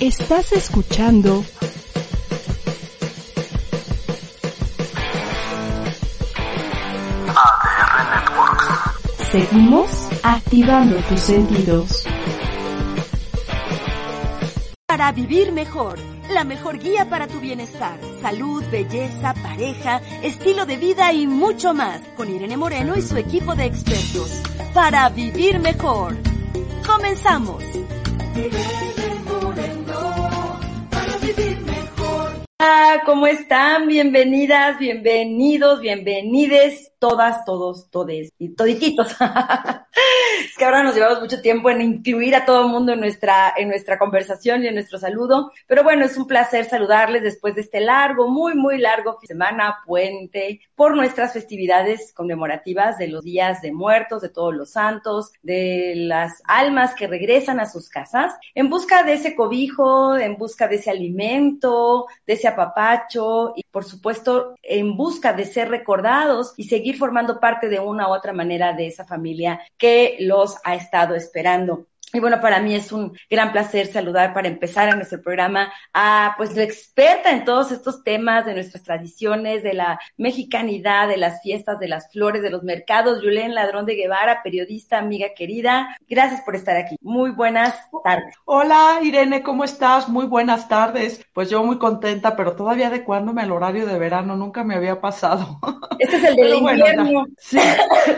Estás escuchando ADR Networks. Seguimos activando tus sentidos. Para vivir mejor, la mejor guía para tu bienestar, salud, belleza, pareja, estilo de vida y mucho más, con Irene Moreno y su equipo de expertos. Para vivir mejor. Comenzamos. Hola, ¿cómo están? Bienvenidas, bienvenidos, bienvenides, todas, todos, todes y todititos. es que ahora nos llevamos mucho tiempo en incluir a todo el mundo en nuestra, en nuestra conversación y en nuestro saludo. Pero bueno, es un placer saludarles después de este largo, muy, muy largo fin de semana, puente, por nuestras festividades conmemorativas de los días de muertos, de todos los santos, de las almas que regresan a sus casas en busca de ese cobijo, en busca de ese alimento, de ese apapacho y por supuesto en busca de ser recordados y seguir formando parte de una u otra manera de esa familia que los ha estado esperando. Y bueno, para mí es un gran placer saludar para empezar en nuestro programa a pues la experta en todos estos temas de nuestras tradiciones, de la mexicanidad, de las fiestas, de las flores, de los mercados, Yulén Ladrón de Guevara, periodista, amiga querida. Gracias por estar aquí. Muy buenas tardes. Hola Irene, ¿cómo estás? Muy buenas tardes. Pues yo muy contenta, pero todavía adecuándome al horario de verano, nunca me había pasado. Este es el del Bueno, invierno. sí,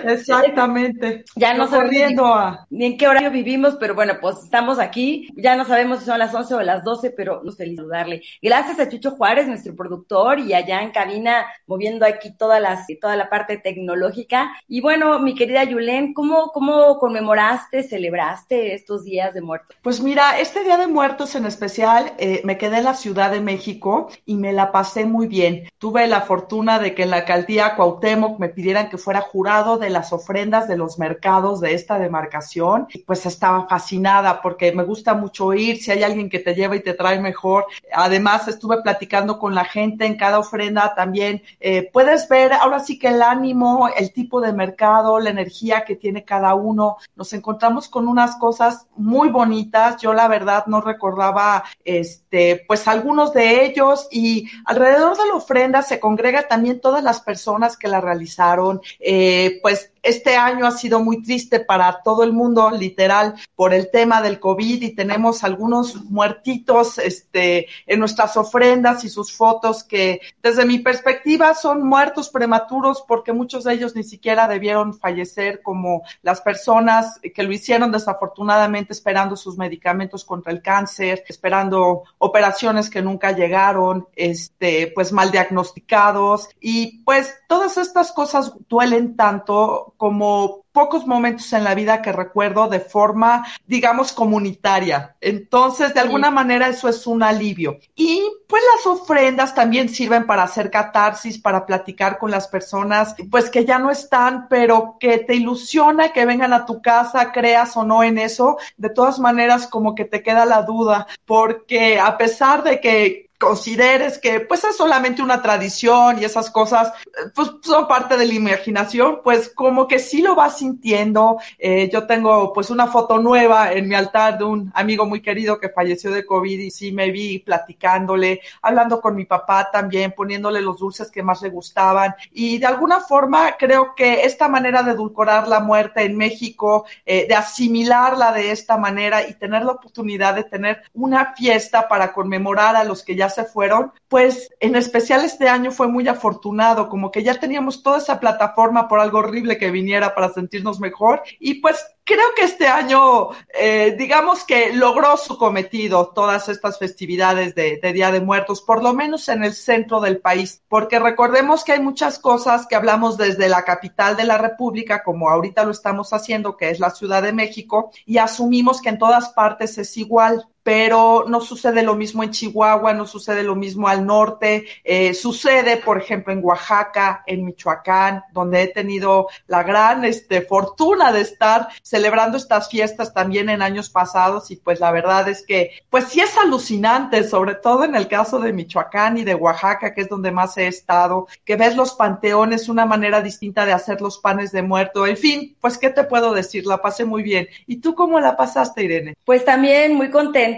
exactamente. Ya no corriendo a... ni en qué horario vivimos, pero bueno, pues estamos aquí. Ya no sabemos si son las 11 o las 12, pero nos feliz saludarle. Gracias a Chucho Juárez, nuestro productor, y allá en cabina moviendo aquí toda, las, toda la parte tecnológica. Y bueno, mi querida Yulén, ¿cómo, ¿cómo conmemoraste, celebraste estos días de muertos? Pues mira, este Día de Muertos en especial, eh, me quedé en la Ciudad de México y me la pasé muy bien. Tuve la fortuna de que en la alcaldía Cuauhtémoc me pidieran que fuera jurado de las ofrendas de los mercados de esta demarcación. Pues estaba fascinada porque me gusta mucho ir, si hay alguien que te lleva y te trae mejor. Además, estuve platicando con la gente en cada ofrenda también. Eh, puedes ver ahora sí que el ánimo, el tipo de mercado, la energía que tiene cada uno. Nos encontramos con unas cosas muy bonitas. Yo la verdad no recordaba este, pues algunos de ellos y alrededor de la ofrenda se congrega también todas las personas que la realizaron. Eh, pues este año ha sido muy triste para todo el mundo, literal, por el tema del COVID y tenemos algunos muertitos este, en nuestras ofrendas y sus fotos que desde mi perspectiva son muertos prematuros porque muchos de ellos ni siquiera debieron fallecer como las personas que lo hicieron desafortunadamente esperando sus medicamentos contra el cáncer, esperando operaciones que nunca llegaron, este, pues mal diagnosticados. Y pues todas estas cosas duelen tanto como pocos momentos en la vida que recuerdo de forma, digamos, comunitaria. Entonces, de alguna manera, eso es un alivio. Y pues las ofrendas también sirven para hacer catarsis, para platicar con las personas, pues que ya no están, pero que te ilusiona que vengan a tu casa, creas o no en eso. De todas maneras, como que te queda la duda, porque a pesar de que consideres que pues es solamente una tradición y esas cosas pues son parte de la imaginación, pues como que sí lo vas sintiendo. Eh, yo tengo pues una foto nueva en mi altar de un amigo muy querido que falleció de COVID y sí me vi platicándole, hablando con mi papá también, poniéndole los dulces que más le gustaban y de alguna forma creo que esta manera de edulcorar la muerte en México, eh, de asimilarla de esta manera y tener la oportunidad de tener una fiesta para conmemorar a los que ya se fueron, pues en especial este año fue muy afortunado, como que ya teníamos toda esa plataforma por algo horrible que viniera para sentirnos mejor y pues creo que este año, eh, digamos que logró su cometido todas estas festividades de, de, Día de Muertos, por lo menos en el centro del país, porque recordemos que hay muchas cosas que hablamos desde la capital de la República, como ahorita lo estamos haciendo, que es la Ciudad de México, y asumimos que en todas partes es igual. Pero no sucede lo mismo en Chihuahua, no sucede lo mismo al norte, eh, sucede, por ejemplo, en Oaxaca, en Michoacán, donde he tenido la gran este, fortuna de estar celebrando estas fiestas también en años pasados y pues la verdad es que, pues sí es alucinante, sobre todo en el caso de Michoacán y de Oaxaca, que es donde más he estado, que ves los panteones, una manera distinta de hacer los panes de muerto, en fin, pues qué te puedo decir, la pasé muy bien. ¿Y tú cómo la pasaste, Irene? Pues también muy contenta,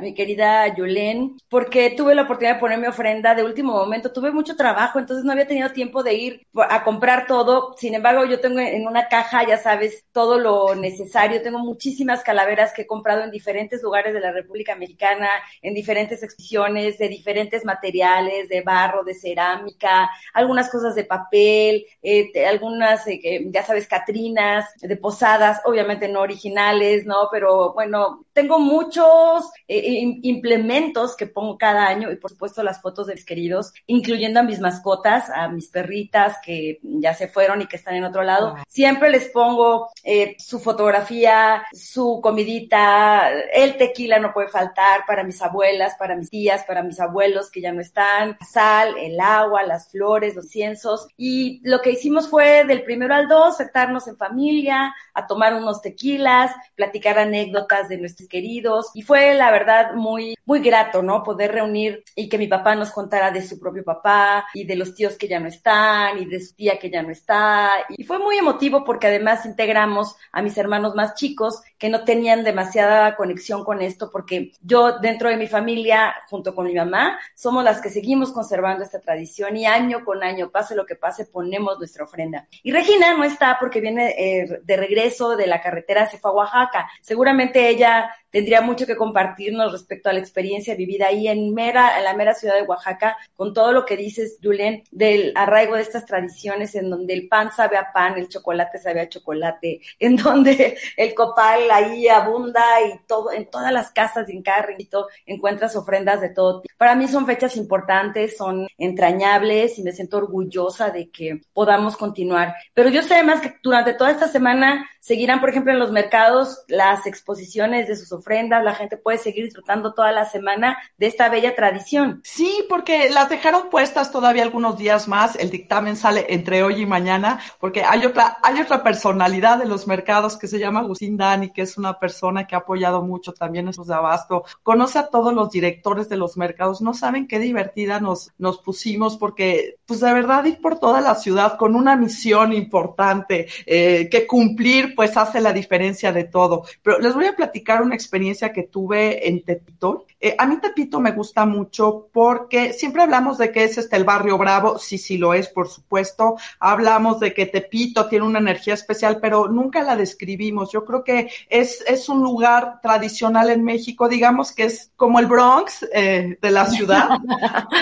mi querida Yulén, porque tuve la oportunidad de poner mi ofrenda de último momento, tuve mucho trabajo, entonces no había tenido tiempo de ir a comprar todo, sin embargo yo tengo en una caja, ya sabes, todo lo necesario, tengo muchísimas calaveras que he comprado en diferentes lugares de la República Mexicana, en diferentes exposiciones, de diferentes materiales, de barro, de cerámica, algunas cosas de papel, eh, algunas, eh, ya sabes, catrinas, de posadas, obviamente no originales, ¿no? Pero bueno, tengo muchos eh, implementos que pongo cada año y por supuesto las fotos de mis queridos, incluyendo a mis mascotas, a mis perritas que ya se fueron y que están en otro lado. Siempre les pongo su fotografía, su comidita, el tequila no puede faltar para mis abuelas, para mis tías, para mis abuelos que ya no están, sal, el agua, las flores, los cienzos. Y lo que hicimos fue del primero al dos, sentarnos en familia, a tomar unos tequilas, platicar anécdotas de nuestros queridos. Y fue la verdad muy, muy grato, ¿no? Poder reunir y que mi papá nos contara de su propio papá y de los tíos que ya no están y de su tía que ya no está. Y fue muy emotivo porque además integramos a mis hermanos más chicos que no tenían demasiada conexión con esto porque yo dentro de mi familia, junto con mi mamá, somos las que seguimos conservando esta tradición y año con año, pase lo que pase, ponemos nuestra ofrenda. Y Regina no está porque viene eh, de regreso de la carretera, se fue a Oaxaca. Seguramente ella tendría mucho que compartirnos respecto a la experiencia vivida ahí en mera, en la mera ciudad de Oaxaca, con todo lo que dices, Julen, del arraigo de estas tradiciones en donde el pan sabe a pan, el chocolate sabe a chocolate, en donde el copal ahí abunda y todo, en todas las casas y en cada rincito encuentras ofrendas de todo tipo. Para mí son fechas importantes, son entrañables y me siento orgullosa de que podamos continuar. Pero yo sé además que durante toda esta semana seguirán, por ejemplo, en los mercados las exposiciones de sus ofrendas, la gente puede seguir disfrutando toda la semana de esta bella tradición. Sí, porque las dejaron puestas todavía algunos días más, el dictamen sale entre hoy y mañana, porque hay otra, hay otra personalidad de los mercados que se llama Agustín Dani, que es una persona que ha apoyado mucho también esos de abasto, conoce a todos los directores de los mercados, no saben qué divertida nos, nos pusimos, porque pues de verdad ir por toda la ciudad con una misión importante eh, que cumplir, pues hace la diferencia de todo. Pero les voy a platicar una experiencia que tuve en Tepito. Eh, a mí Tepito me gusta mucho porque siempre hablamos de que es este el barrio bravo, sí, sí lo es, por supuesto. Hablamos de que Tepito tiene una energía especial, pero nunca la describimos. Yo creo que es, es un lugar tradicional en México, digamos que es como el Bronx eh, de la ciudad.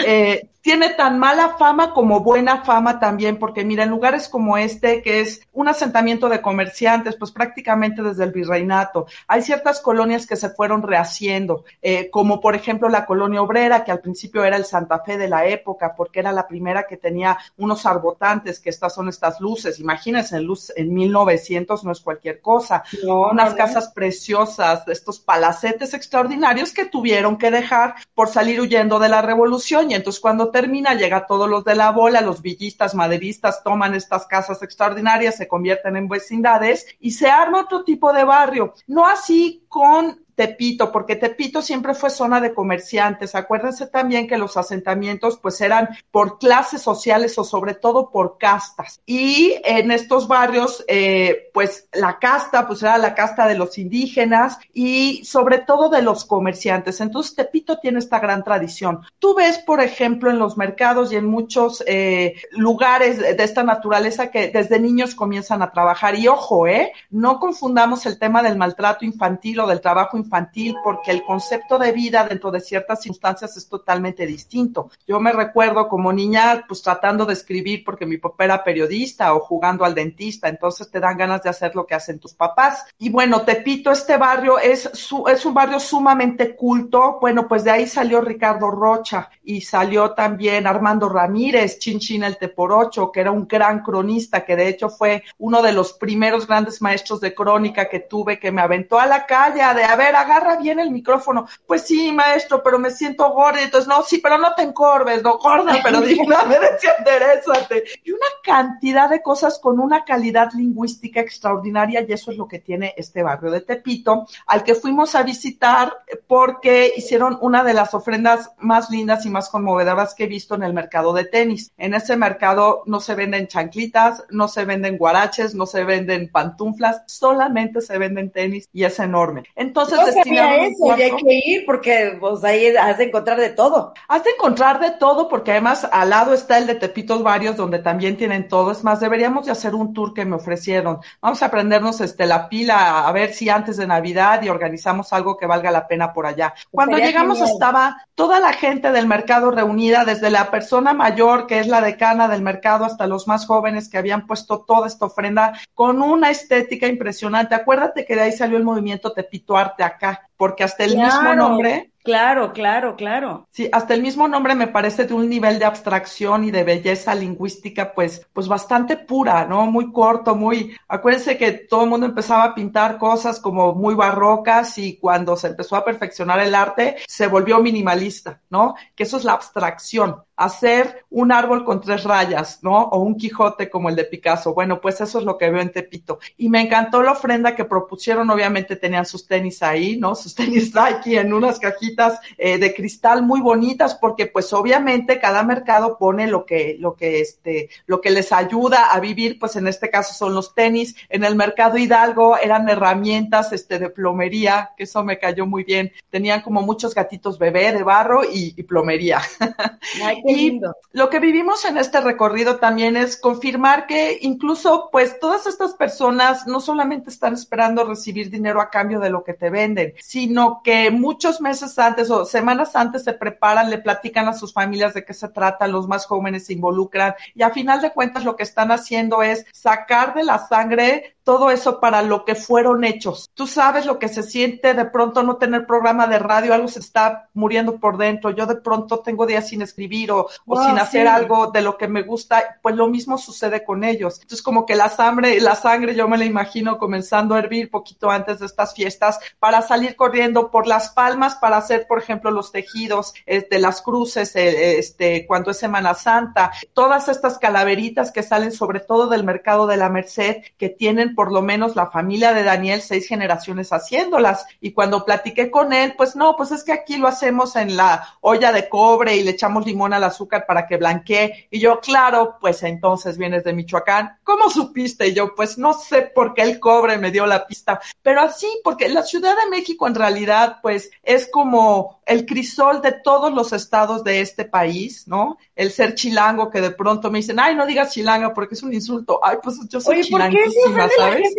Eh, tiene tan mala fama como buena fama también, porque mira, en lugares como este, que es un asentamiento de comerciantes, pues prácticamente desde el virreinato, hay ciertas colonias que se fueron rehaciendo, eh, como por ejemplo la colonia obrera, que al principio era el Santa Fe de la época, porque era la primera que tenía unos arbotantes, que estas son estas luces, imagínense, luz en 1900 no es cualquier cosa, unas casas preciosas, estos palacetes extraordinarios que tuvieron que dejar por salir huyendo de la revolución, y entonces cuando termina, llega todos los de la bola, los villistas, maderistas toman estas casas extraordinarias, se convierten en vecindades y se arma otro tipo de barrio. No así con Tepito, porque Tepito siempre fue zona de comerciantes. Acuérdense también que los asentamientos pues eran por clases sociales o sobre todo por castas. Y en estos barrios eh, pues la casta pues era la casta de los indígenas y sobre todo de los comerciantes. Entonces Tepito tiene esta gran tradición. Tú ves, por ejemplo, en los mercados y en muchos eh, lugares de esta naturaleza que desde niños comienzan a trabajar. Y ojo, ¿eh? No confundamos el tema del maltrato infantil o del trabajo infantil infantil porque el concepto de vida dentro de ciertas circunstancias es totalmente distinto. Yo me recuerdo como niña pues tratando de escribir porque mi papá era periodista o jugando al dentista, entonces te dan ganas de hacer lo que hacen tus papás. Y bueno, Tepito, este barrio es, su, es un barrio sumamente culto. Bueno, pues de ahí salió Ricardo Rocha y salió también Armando Ramírez, Chinchín el Teporocho, que era un gran cronista, que de hecho fue uno de los primeros grandes maestros de crónica que tuve, que me aventó a la calle de, a ver, agarra bien el micrófono. Pues sí, maestro, pero me siento gorda. Entonces, no, sí, pero no te encorves, no gorda, pero digna, enderezate. Y una cantidad de cosas con una calidad lingüística extraordinaria y eso es lo que tiene este barrio de Tepito, al que fuimos a visitar porque hicieron una de las ofrendas más lindas y más conmovedoras que he visto en el mercado de tenis. En ese mercado no se venden chanclitas, no se venden guaraches, no se venden pantuflas, solamente se venden tenis y es enorme. Entonces, sabía eso, y hay que ir porque pues ahí has de encontrar de todo. Has de encontrar de todo porque además al lado está el de Tepitos Varios donde también tienen todo. Es más, deberíamos de hacer un tour que me ofrecieron. Vamos a aprendernos este la pila a ver si antes de Navidad y organizamos algo que valga la pena por allá. Cuando llegamos estaba toda la gente del mercado reunida, desde la persona mayor que es la decana del mercado hasta los más jóvenes que habían puesto toda esta ofrenda con una estética impresionante. Acuérdate que de ahí salió el movimiento Tepito Arte acá, porque hasta el mismo nombre Claro, claro, claro. Sí, hasta el mismo nombre me parece de un nivel de abstracción y de belleza lingüística, pues, pues bastante pura, ¿no? Muy corto, muy. Acuérdense que todo el mundo empezaba a pintar cosas como muy barrocas y cuando se empezó a perfeccionar el arte, se volvió minimalista, ¿no? Que eso es la abstracción hacer un árbol con tres rayas, ¿no? O un Quijote como el de Picasso. Bueno, pues eso es lo que veo en Tepito. Y me encantó la ofrenda que propusieron. Obviamente tenían sus tenis ahí, ¿no? Tenis Nike en unas cajitas eh, de cristal muy bonitas, porque pues obviamente cada mercado pone lo que, lo que este, lo que les ayuda a vivir, pues en este caso son los tenis. En el mercado Hidalgo eran herramientas, este, de plomería, que eso me cayó muy bien. Tenían como muchos gatitos bebé de barro y, y plomería. y lo que vivimos en este recorrido también es confirmar que incluso pues todas estas personas no solamente están esperando recibir dinero a cambio de lo que te venden, sino que muchos meses antes o semanas antes se preparan, le platican a sus familias de qué se trata, los más jóvenes se involucran y a final de cuentas lo que están haciendo es sacar de la sangre todo eso para lo que fueron hechos. Tú sabes lo que se siente de pronto no tener programa de radio, algo se está muriendo por dentro. Yo de pronto tengo días sin escribir o, o sin hacer algo de lo que me gusta, pues lo mismo sucede con ellos. Entonces como que la sangre, la sangre yo me la imagino comenzando a hervir poquito antes de estas fiestas para salir corriendo por las palmas para hacer, por ejemplo, los tejidos de este, las cruces, eh, este, cuando es Semana Santa, todas estas calaveritas que salen sobre todo del mercado de la Merced que tienen por lo menos la familia de Daniel seis generaciones haciéndolas. Y cuando platiqué con él, pues no, pues es que aquí lo hacemos en la olla de cobre y le echamos limón al azúcar para que blanquee. Y yo, claro, pues entonces vienes de Michoacán. ¿Cómo supiste? Y yo, pues no sé por qué el cobre me dio la pista, pero así, porque la Ciudad de México en realidad, pues es como el crisol de todos los estados de este país, ¿no? El ser chilango que de pronto me dicen, ay, no digas chilanga porque es un insulto. Ay, pues yo soy Oye, ¿por qué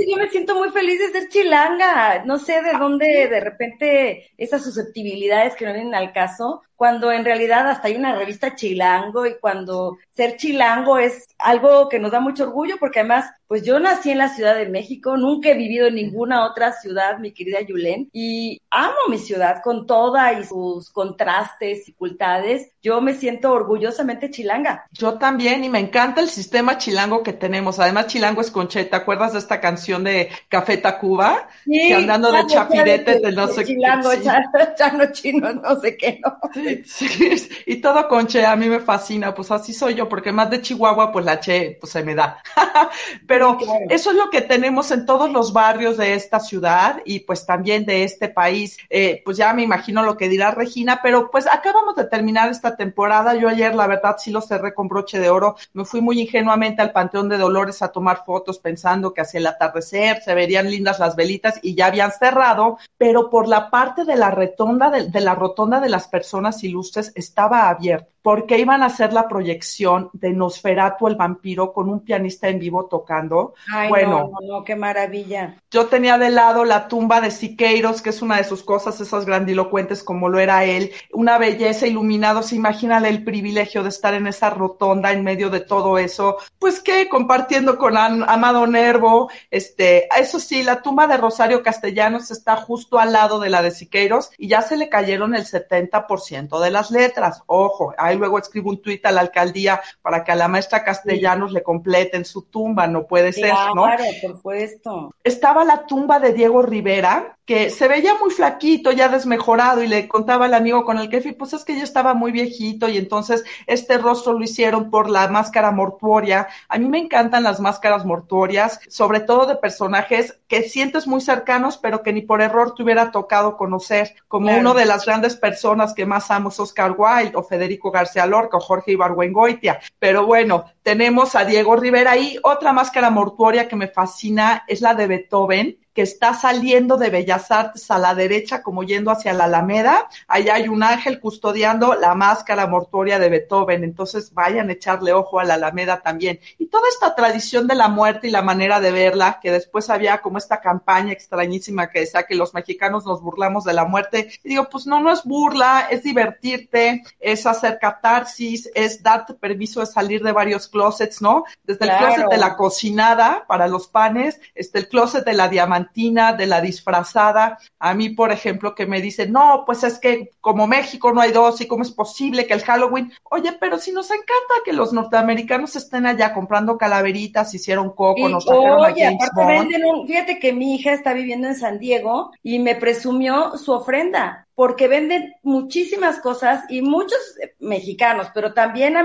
yo me siento muy feliz de ser chilanga. No sé de dónde de repente esas susceptibilidades que no vienen al caso, cuando en realidad hasta hay una revista chilango y cuando ser chilango es algo que nos da mucho orgullo porque además, pues yo nací en la Ciudad de México, nunca he vivido en ninguna otra ciudad, mi querida Yulén, y amo mi ciudad con toda y sus contrastes, dificultades. Yo me siento orgullosamente chilanga. Yo también y me encanta el sistema chilango que tenemos. Además, chilango es conche. ¿Te acuerdas de esta canción de Café Tacuba? Sí, andando de chapirete de, no sé qué. Chilango, sí. chano chino, no sé qué, ¿no? Sí, y todo con Che, a mí me fascina, pues así soy yo, porque más de Chihuahua, pues la Che, pues se me da. Pero eso es lo que tenemos en todos los barrios de esta ciudad y pues también de este país. Eh, pues ya me imagino lo que dirá Regina, pero pues acabamos de terminar esta temporada. Yo ayer, la verdad, sí lo cerré con broche de oro. Me fui muy ingenuamente al Panteón de Dolores a tomar fotos pensando que hacia el atardecer se verían lindas las velitas y ya habían cerrado, pero por la parte de la rotonda de, de la rotonda de las personas ilustres estaba abierto porque iban a hacer la proyección de Nosferatu el vampiro con un pianista en vivo tocando. Ay, bueno, no, no, qué maravilla. Yo tenía de lado la tumba de Siqueiros, que es una de sus cosas, esas grandilocuentes como lo era él, una belleza iluminada, se imagínale el privilegio de estar en esa rotonda en medio de todo eso, pues que compartiendo con Amado Nervo, este, eso sí, la tumba de Rosario Castellanos está justo al lado de la de Siqueiros y ya se le cayeron el 70% de las letras. Ojo, hay luego escribo un tuit a la alcaldía para que a la maestra Castellanos le completen su tumba, no puede ser, ¿no? Claro, por supuesto. Estaba la tumba de Diego Rivera, que se veía muy flaquito, ya desmejorado, y le contaba al amigo con el que fui, pues es que yo estaba muy viejito, y entonces este rostro lo hicieron por la máscara mortuoria. A mí me encantan las máscaras mortuorias, sobre todo de personajes que sientes muy cercanos, pero que ni por error te hubiera tocado conocer, como uno de las grandes personas que más amo es Oscar Wilde, o Federico García Lorca, o Jorge Ibargüengoitia. Pero bueno, tenemos a Diego Rivera ahí. Otra máscara mortuoria que me fascina es la de Beethoven, que está saliendo de Bellas Artes a la derecha, como yendo hacia la Alameda. Allá hay un ángel custodiando la máscara mortuoria de Beethoven. Entonces vayan a echarle ojo a la Alameda también. Y toda esta tradición de la muerte y la manera de verla, que después había como esta campaña extrañísima que decía que los mexicanos nos burlamos de la muerte. Y digo, pues no, no es burla, es divertirte, es hacer catarsis, es darte permiso de salir de varios closets, ¿no? Desde el closet de la cocinada para los panes, este, el closet de la diamantina de la disfrazada. A mí, por ejemplo, que me dicen, no, pues es que como México no hay dos y cómo es posible que el Halloween, oye, pero si nos encanta que los norteamericanos estén allá comprando calaveritas, hicieron coco, nos trajeron oye, aparte fíjate que mi hija está viviendo en San Diego y me presumió su ofrenda porque venden muchísimas cosas y muchos mexicanos, pero también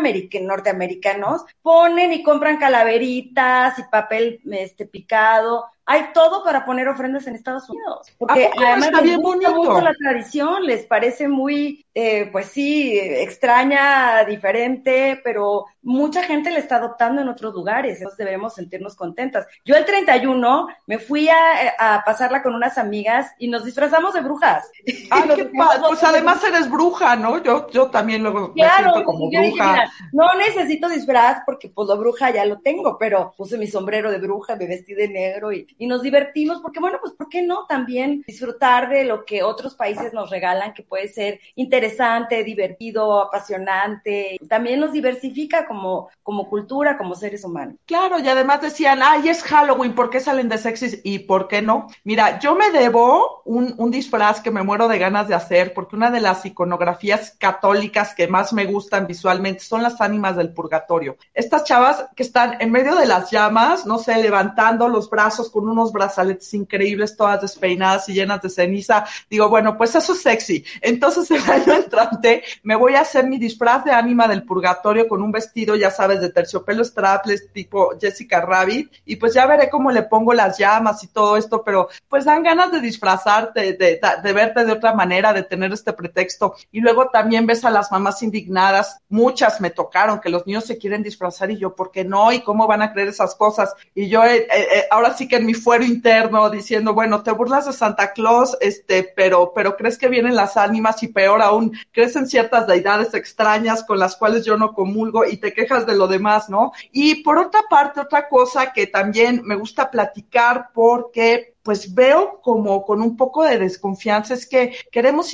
norteamericanos, ponen y compran calaveritas y papel este picado. Hay todo para poner ofrendas en Estados Unidos. Porque además les gusta mucho la tradición, les parece muy, eh, pues sí, extraña, diferente, pero mucha gente le está adoptando en otros lugares. Entonces debemos sentirnos contentas. Yo el 31 me fui a, a pasarla con unas amigas y nos disfrazamos de brujas. Ah, pues además eres bruja, ¿no? Yo, yo también luego me siento como bruja. no necesito disfraz porque pues la bruja ya lo tengo, pero puse mi sombrero de bruja, me vestí de negro y, y nos divertimos porque bueno, pues ¿por qué no también disfrutar de lo que otros países nos regalan que puede ser interesante, divertido, apasionante? También nos diversifica como, como cultura, como seres humanos. Claro, y además decían, ay, es Halloween, ¿por qué salen de sexys y por qué no? Mira, yo me debo un, un disfraz que me muero de ganas de hacer, porque una de las iconografías católicas que más me gustan visualmente son las ánimas del purgatorio. Estas chavas que están en medio de las llamas, no sé, levantando los brazos con unos brazaletes increíbles, todas despeinadas y llenas de ceniza. Digo, bueno, pues eso es sexy. Entonces el año entrante me voy a hacer mi disfraz de ánima del purgatorio con un vestido, ya sabes, de terciopelo strapless tipo Jessica Rabbit y pues ya veré cómo le pongo las llamas y todo esto, pero pues dan ganas de disfrazarte, de, de verte de otra manera de tener este pretexto. Y luego también ves a las mamás indignadas, muchas me tocaron, que los niños se quieren disfrazar y yo, ¿por qué no? ¿Y cómo van a creer esas cosas? Y yo, eh, eh, eh, ahora sí que en mi fuero interno diciendo, bueno, te burlas de Santa Claus, este, pero, pero crees que vienen las ánimas y peor aún, crees en ciertas deidades extrañas con las cuales yo no comulgo y te quejas de lo demás, ¿no? Y por otra parte, otra cosa que también me gusta platicar porque pues veo como con un poco de desconfianza es que queremos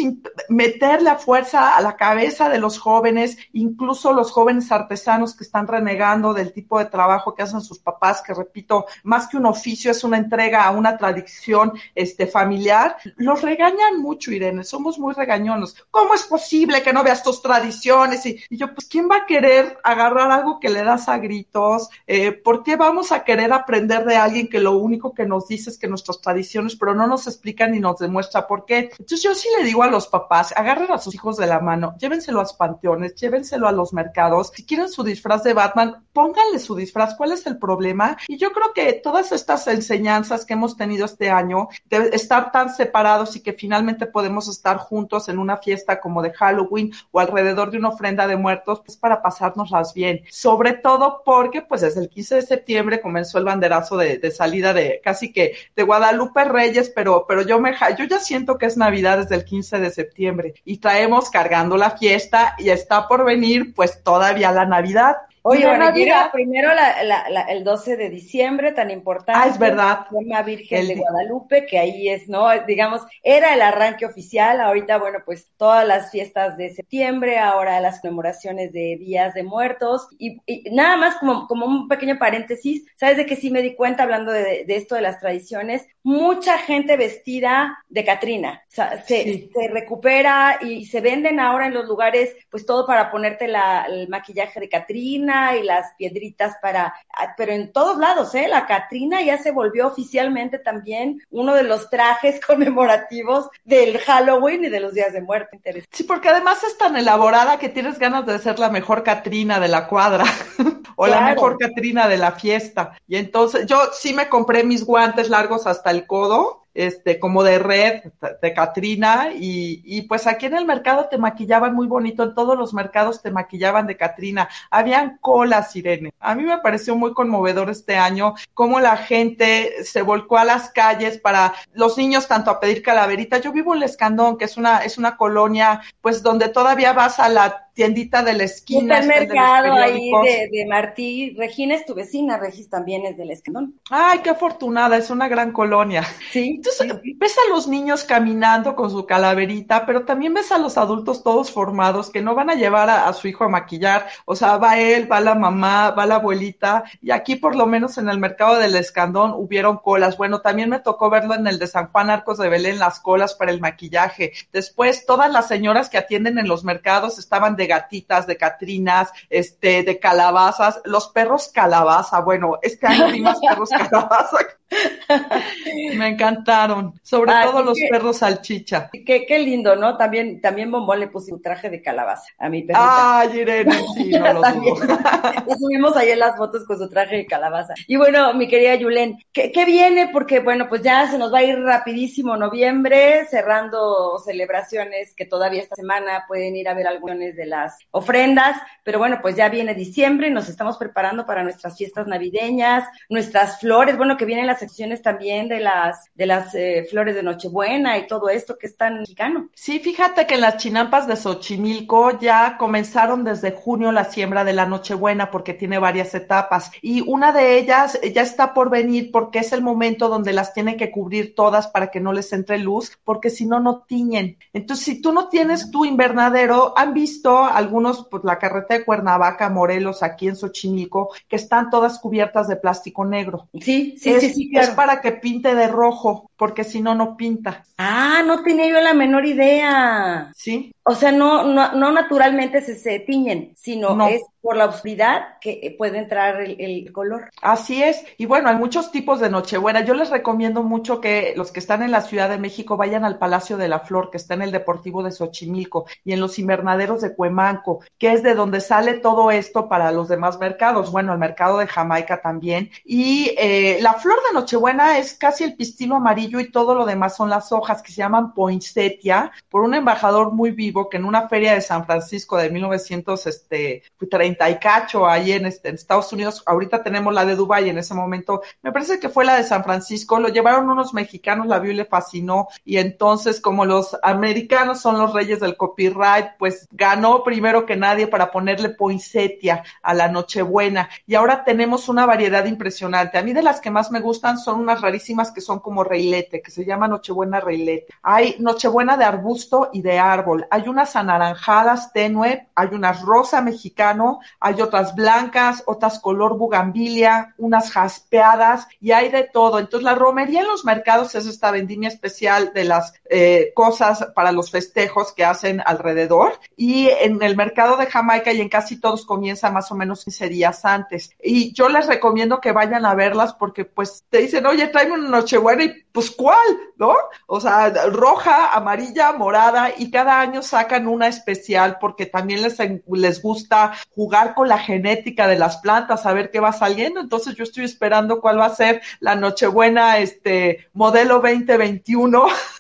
meterle a fuerza a la cabeza de los jóvenes, incluso los jóvenes artesanos que están renegando del tipo de trabajo que hacen sus papás, que repito, más que un oficio es una entrega a una tradición este familiar, los regañan mucho, Irene, somos muy regañonos. ¿Cómo es posible que no veas tus tradiciones? Y, yo, pues, ¿quién va a querer agarrar algo que le das a gritos? Eh, ¿Por qué vamos a querer aprender de alguien que lo único que nos dice es que nuestros tradiciones, pero no nos explica ni nos demuestra por qué. Entonces yo sí le digo a los papás, agarren a sus hijos de la mano, llévenselo a los panteones, llévenselo a los mercados. Si quieren su disfraz de Batman, pónganle su disfraz. ¿Cuál es el problema? Y yo creo que todas estas enseñanzas que hemos tenido este año, de estar tan separados y que finalmente podemos estar juntos en una fiesta como de Halloween o alrededor de una ofrenda de muertos, pues para pasárnoslas bien. Sobre todo porque pues desde el 15 de septiembre comenzó el banderazo de, de salida de casi que de Guadalajara Guadalupe Reyes, pero, pero yo me, yo ya siento que es Navidad desde el 15 de septiembre y traemos cargando la fiesta y está por venir pues todavía la Navidad. Oye, bueno, llega primero la, la, el 12 de diciembre, tan importante. Ah, es verdad. La Virgen de Guadalupe, que ahí es, ¿no? Digamos, era el arranque oficial. Ahorita, bueno, pues todas las fiestas de septiembre, ahora las conmemoraciones de días de muertos. Y, nada más como, como un pequeño paréntesis, ¿sabes de que sí me di cuenta hablando de, de esto de las tradiciones? Mucha gente vestida de Catrina. O sea, se, se recupera y se venden ahora en los lugares, pues todo para ponerte la, el maquillaje de Catrina Y las piedritas para, ah, pero en todos lados, ¿eh? La Catrina ya se volvió oficialmente también uno de los trajes conmemorativos del Halloween y de los días de muerte. Interesante. Sí, porque además es tan elaborada que tienes ganas de ser la mejor Catrina de la cuadra o la mejor Catrina de la fiesta. Y entonces yo sí me compré mis guantes largos hasta el codo, este, como de red, de Catrina, y, y pues aquí en el mercado te maquillaban muy bonito, en todos los mercados te maquillaban de Catrina. Habían colas, Irene. A mí me pareció muy conmovedor este año cómo la gente se volcó a las calles para los niños tanto a pedir calaverita. Yo vivo en El Escandón, que es una, es una colonia, pues donde todavía vas a la tiendita de la esquina. Está el está el de los mercado ahí de, de Martí. Regina es tu vecina, Regis también es del Escandón. Ay, qué afortunada, es una gran colonia. Sí. Entonces, sí. ves a los niños caminando con su calaverita, pero también ves a los adultos todos formados que no van a llevar a, a su hijo a maquillar. O sea, va él, va la mamá, va la abuelita. Y aquí, por lo menos en el mercado del Escandón, hubieron colas. Bueno, también me tocó verlo en el de San Juan Arcos de Belén, las colas para el maquillaje. Después, todas las señoras que atienden en los mercados estaban de gatitas, de catrinas, este, de calabazas. Los perros calabaza. Bueno, este año vi más perros calabaza. Me encantaron, sobre todo los que- perros salchicha. Qué, qué lindo, ¿no? También, también Bombón le puso su traje de calabaza a mi perrita. Ay, Irene, sí, no lo También. subimos ayer las fotos con su traje de calabaza. Y bueno, mi querida Yulen, ¿qué, qué viene? Porque bueno, pues ya se nos va a ir rapidísimo noviembre, cerrando celebraciones que todavía esta semana pueden ir a ver algunas de las ofrendas, pero bueno, pues ya viene diciembre, nos estamos preparando para nuestras fiestas navideñas, nuestras flores, bueno, que vienen las secciones también de las, de las eh, flores de Nochebuena y todo esto que es tan mexicano. Sí, fíjate que en las chinampas de Xochimilco ya comenzaron desde junio la siembra de la Nochebuena porque tiene varias etapas y una de ellas ya está por venir porque es el momento donde las tienen que cubrir todas para que no les entre luz porque si no, no tiñen. Entonces, si tú no tienes tu invernadero, han visto algunos, pues la carretera de Cuernavaca, Morelos, aquí en Xochimilco, que están todas cubiertas de plástico negro. Sí, sí, es, sí, sí, es para que pinte de rojo, porque si no, no pinta. Ah, no tenía yo la menor idea. ¿Sí? O sea, no, no, no naturalmente se, se tiñen, sino No. es por la oscuridad que puede entrar el, el color. Así es. Y bueno, hay muchos tipos de Nochebuena. Yo les recomiendo mucho que los que están en la Ciudad de México vayan al Palacio de la Flor, que está en el Deportivo de Xochimilco, y en los invernaderos de Cuemanco, que es de donde sale todo esto para los demás mercados. Bueno, el mercado de Jamaica también. Y eh, la flor de Nochebuena es casi el pistilo amarillo y todo lo demás son las hojas que se llaman poinsettia, por un embajador muy vivo que en una feria de San Francisco de 1930 y cacho ahí en, este, en Estados Unidos, ahorita tenemos la de Dubái en ese momento, me parece que fue la de San Francisco, lo llevaron unos mexicanos, la vio y le fascinó y entonces como los americanos son los reyes del copyright, pues ganó primero que nadie para ponerle poinsettia a la Nochebuena y ahora tenemos una variedad impresionante. A mí de las que más me gustan son unas rarísimas que son como que se llama Nochebuena reilete. Hay Nochebuena de arbusto y de árbol. Hay unas anaranjadas tenue, hay unas rosa mexicano, hay otras blancas, otras color bugambilia, unas jaspeadas y hay de todo. Entonces la romería en los mercados es esta vendimia especial de las eh, cosas para los festejos que hacen alrededor y en el mercado de Jamaica y en casi todos comienza más o menos 15 días antes. Y yo les recomiendo que vayan a verlas porque pues te dicen, oye, tráeme una nochebuena y pues ¿cuál? ¿No? O sea, roja, amarilla, morada y cada año sacan una especial porque también les, les gusta jugar con la genética de las plantas, a ver qué va saliendo. Entonces yo estoy esperando cuál va a ser la nochebuena, este, modelo 2021.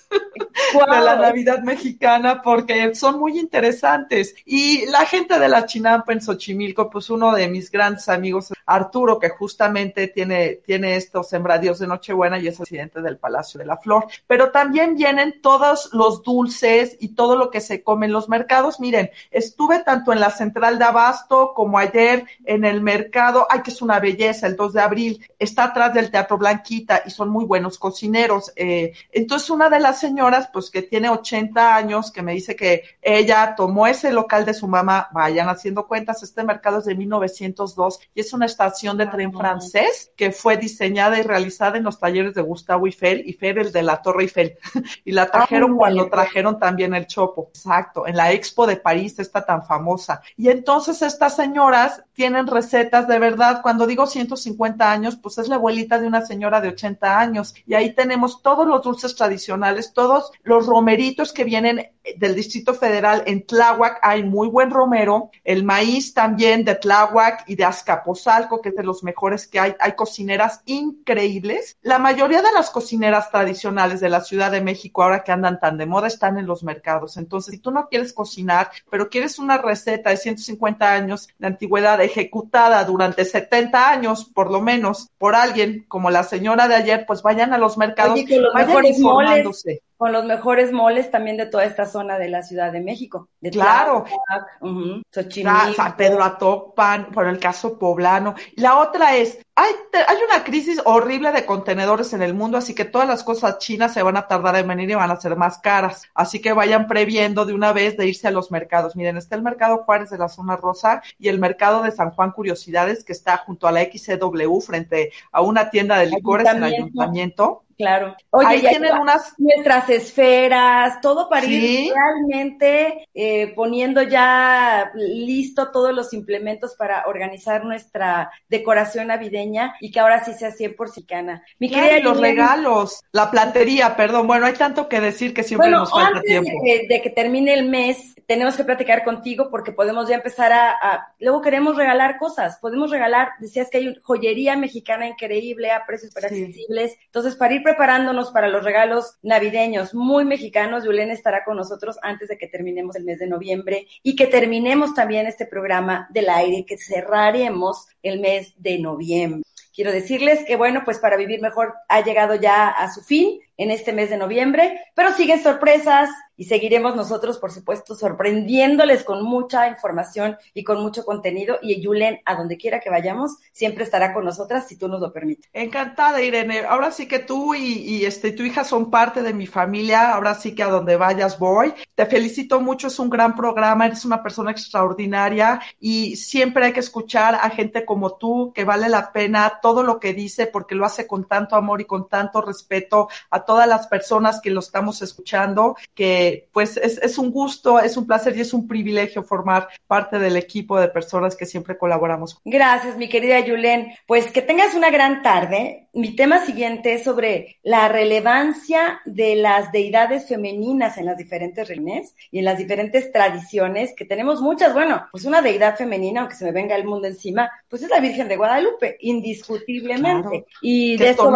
Wow. de la Navidad mexicana porque son muy interesantes. Y la gente de la Chinampa en Xochimilco, pues uno de mis grandes amigos, Arturo, que justamente tiene, tiene estos sembradíos de Nochebuena y es presidente del Palacio de la Flor. Pero también vienen todos los dulces y todo lo que se come en los mercados. Miren, estuve tanto en la central de Abasto como ayer en el mercado, ay, que es una belleza, el 2 de abril, está atrás del Teatro Blanquita y son muy buenos cocineros. Eh, entonces, una de las las señoras, pues que tiene 80 años, que me dice que ella tomó ese local de su mamá, vayan haciendo cuentas, este mercado es de 1902 y es una estación de tren francés que fue diseñada y realizada en los talleres de Gustavo Eiffel, Eiffel el de la Torre Eiffel, y la trajeron cuando trajeron también el Chopo, exacto, en la Expo de París, esta tan famosa. Y entonces estas señoras tienen recetas de verdad, cuando digo 150 años, pues es la abuelita de una señora de 80 años, y ahí tenemos todos los dulces tradicionales, todos los romeritos que vienen del Distrito Federal en Tláhuac hay muy buen romero, el maíz también de Tláhuac y de Azcapotzalco, que es de los mejores que hay, hay cocineras increíbles. La mayoría de las cocineras tradicionales de la Ciudad de México, ahora que andan tan de moda, están en los mercados. Entonces, si tú no quieres cocinar, pero quieres una receta de 150 años de antigüedad ejecutada durante 70 años, por lo menos, por alguien como la señora de ayer, pues vayan a los mercados, vayan informándose con los mejores moles también de toda esta zona de la Ciudad de México. De claro. San Pedro Atopan, por el caso poblano. La otra es, hay, hay una crisis horrible de contenedores en el mundo, así que todas las cosas chinas se van a tardar en venir y van a ser más caras. Así que vayan previendo de una vez de irse a los mercados. Miren, está el mercado Juárez de la zona rosa y el mercado de San Juan Curiosidades, que está junto a la XCW frente a una tienda de licores en el ayuntamiento Claro. Oye, Ahí tienen unas nuestras esferas, todo para ir realmente eh, poniendo ya listo todos los implementos para organizar nuestra decoración navideña y que ahora sí sea 100% cicana. Mi querida los regalos, la plantería, perdón. Bueno, hay tanto que decir que siempre nos falta tiempo. De de que termine el mes, tenemos que platicar contigo porque podemos ya empezar a, luego queremos regalar cosas, podemos regalar, decías que hay joyería mexicana increíble a precios super accesibles. Entonces, para ir preparándonos para los regalos navideños muy mexicanos. Yulene estará con nosotros antes de que terminemos el mes de noviembre y que terminemos también este programa del aire, que cerraremos el mes de noviembre. Quiero decirles que, bueno, pues para vivir mejor ha llegado ya a su fin en este mes de noviembre, pero siguen sorpresas y seguiremos nosotros, por supuesto, sorprendiéndoles con mucha información y con mucho contenido. Y Yulen, a donde quiera que vayamos, siempre estará con nosotras si tú nos lo permites. Encantada, Irene. Ahora sí que tú y, y este, tu hija son parte de mi familia. Ahora sí que a donde vayas voy. Te felicito mucho, es un gran programa, eres una persona extraordinaria y siempre hay que escuchar a gente como tú que vale la pena todo lo que dice porque lo hace con tanto amor y con tanto respeto a todas las personas que lo estamos escuchando, que pues es, es un gusto, es un placer y es un privilegio formar parte del equipo de personas que siempre colaboramos. Gracias, mi querida Yulen. Pues que tengas una gran tarde. Mi tema siguiente es sobre la relevancia de las deidades femeninas en las diferentes reuniones y en las diferentes tradiciones, que tenemos muchas. Bueno, pues una deidad femenina, aunque se me venga el mundo encima, pues es la Virgen de Guadalupe, indiscutiblemente. Y de esto,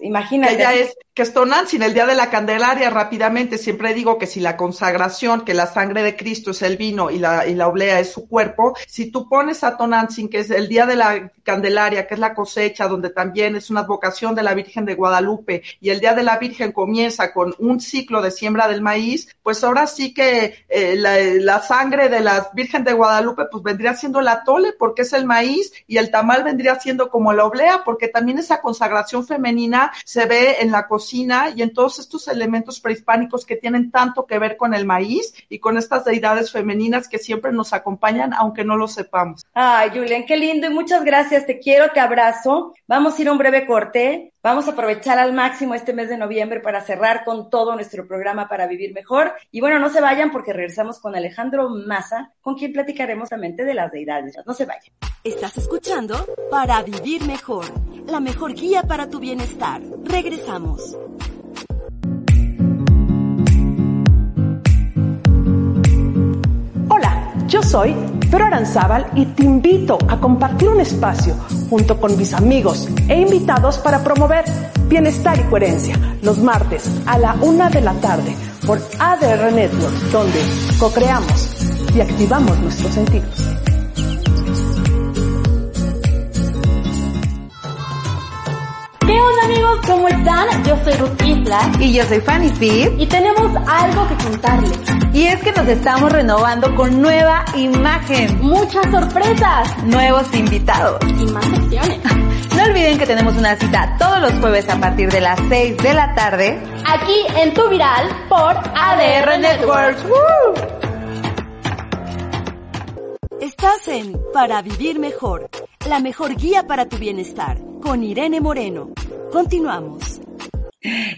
imagínate. ella es que es Tonantzin, el día de la Candelaria, rápidamente, siempre digo que si la consagración, que la sangre de Cristo es el vino y la, oblea es su cuerpo, si tú pones a Tonantzin, que es el día de la Candelaria, que es la cosecha, donde también es una advocación de la Virgen de Guadalupe, y el día de la Virgen comienza con un ciclo de siembra del maíz, pues ahora sí que eh, la, la, sangre de la Virgen de Guadalupe, pues vendría siendo la tole, porque es el maíz, y el tamal vendría siendo como la oblea, porque también esa consagración femenina se ve en la cocina y en todos estos elementos prehispánicos que tienen tanto que ver con el maíz y con estas deidades femeninas que siempre nos acompañan, aunque no lo sepamos. Ay, Julián, qué lindo y muchas gracias. Te quiero, te abrazo. Vamos a ir a un breve corte. Vamos a aprovechar al máximo este mes de noviembre para cerrar con todo nuestro programa para vivir mejor. Y bueno, no se vayan porque regresamos con Alejandro Maza, con quien platicaremos realmente de las deidades. No se vayan. Estás escuchando Para Vivir Mejor, la mejor guía para tu bienestar. Regresamos. Yo soy Fer Aranzábal y te invito a compartir un espacio junto con mis amigos e invitados para promover bienestar y coherencia los martes a la una de la tarde por ADR Network, donde co-creamos y activamos nuestros sentidos. ¿Qué onda amigos? ¿Cómo están? Yo soy Ruth Isla. Y yo soy Fanny Pip. Y tenemos algo que contarles. Y es que nos estamos renovando con nueva imagen. Muchas sorpresas. Nuevos invitados. Y más secciones. No olviden que tenemos una cita todos los jueves a partir de las 6 de la tarde. Aquí en Tu Viral por ADR Networks. Estás en Para Vivir Mejor, la mejor guía para tu bienestar, con Irene Moreno. Continuamos.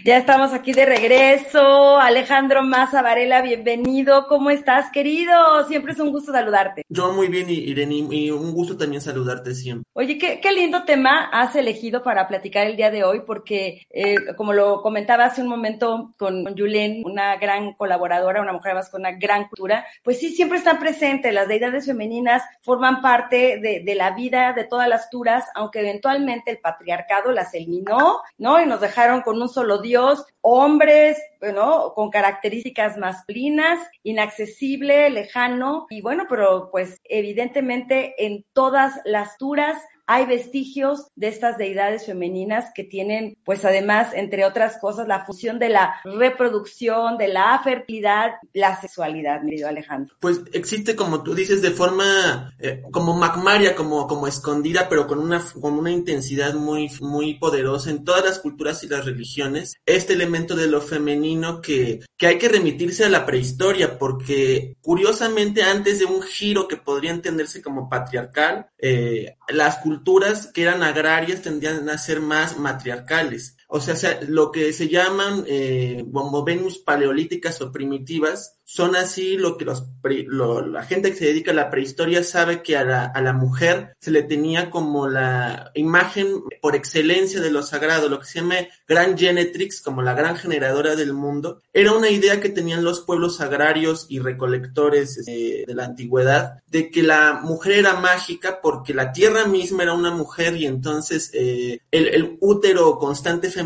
Ya estamos aquí de regreso. Alejandro Maza Varela, bienvenido. ¿Cómo estás, querido? Siempre es un gusto saludarte. Yo muy bien, Irene, y un gusto también saludarte siempre. Oye, qué, qué lindo tema has elegido para platicar el día de hoy, porque eh, como lo comentaba hace un momento con, Yulén, una gran colaboradora, una mujer más con una gran cultura, pues sí, siempre están presentes. Las deidades femeninas forman parte de, de la vida de todas las turas, aunque eventualmente el patriarcado las eliminó, ¿no? Y nos dejaron con un solo Dios, hombres, bueno, con características masculinas, inaccesible, lejano, y bueno, pero pues evidentemente en todas las turas hay vestigios de estas deidades femeninas que tienen, pues además, entre otras cosas, la función de la reproducción, de la fertilidad, la sexualidad, mi Alejandro. Pues existe, como tú dices, de forma eh, como magmaria, como, como escondida, pero con una, con una intensidad muy, muy poderosa en todas las culturas y las religiones, este elemento de lo femenino que, hay que remitirse a la prehistoria, porque curiosamente antes de un giro que podría entenderse como patriarcal, eh, las culturas que eran agrarias tendían a ser más matriarcales. O sea, lo que se llaman eh, como Venus paleolíticas o primitivas son así lo que la gente que se dedica a la prehistoria sabe que a la, mujer se le tenía como la imagen por excelencia de lo sagrado, lo que se llama gran genetrix, como la gran generadora del mundo. Era una idea que tenían los pueblos agrarios y recolectores eh, de la antigüedad, de que la mujer era mágica porque la tierra misma era una mujer y entonces eh, el, el útero constante femenino,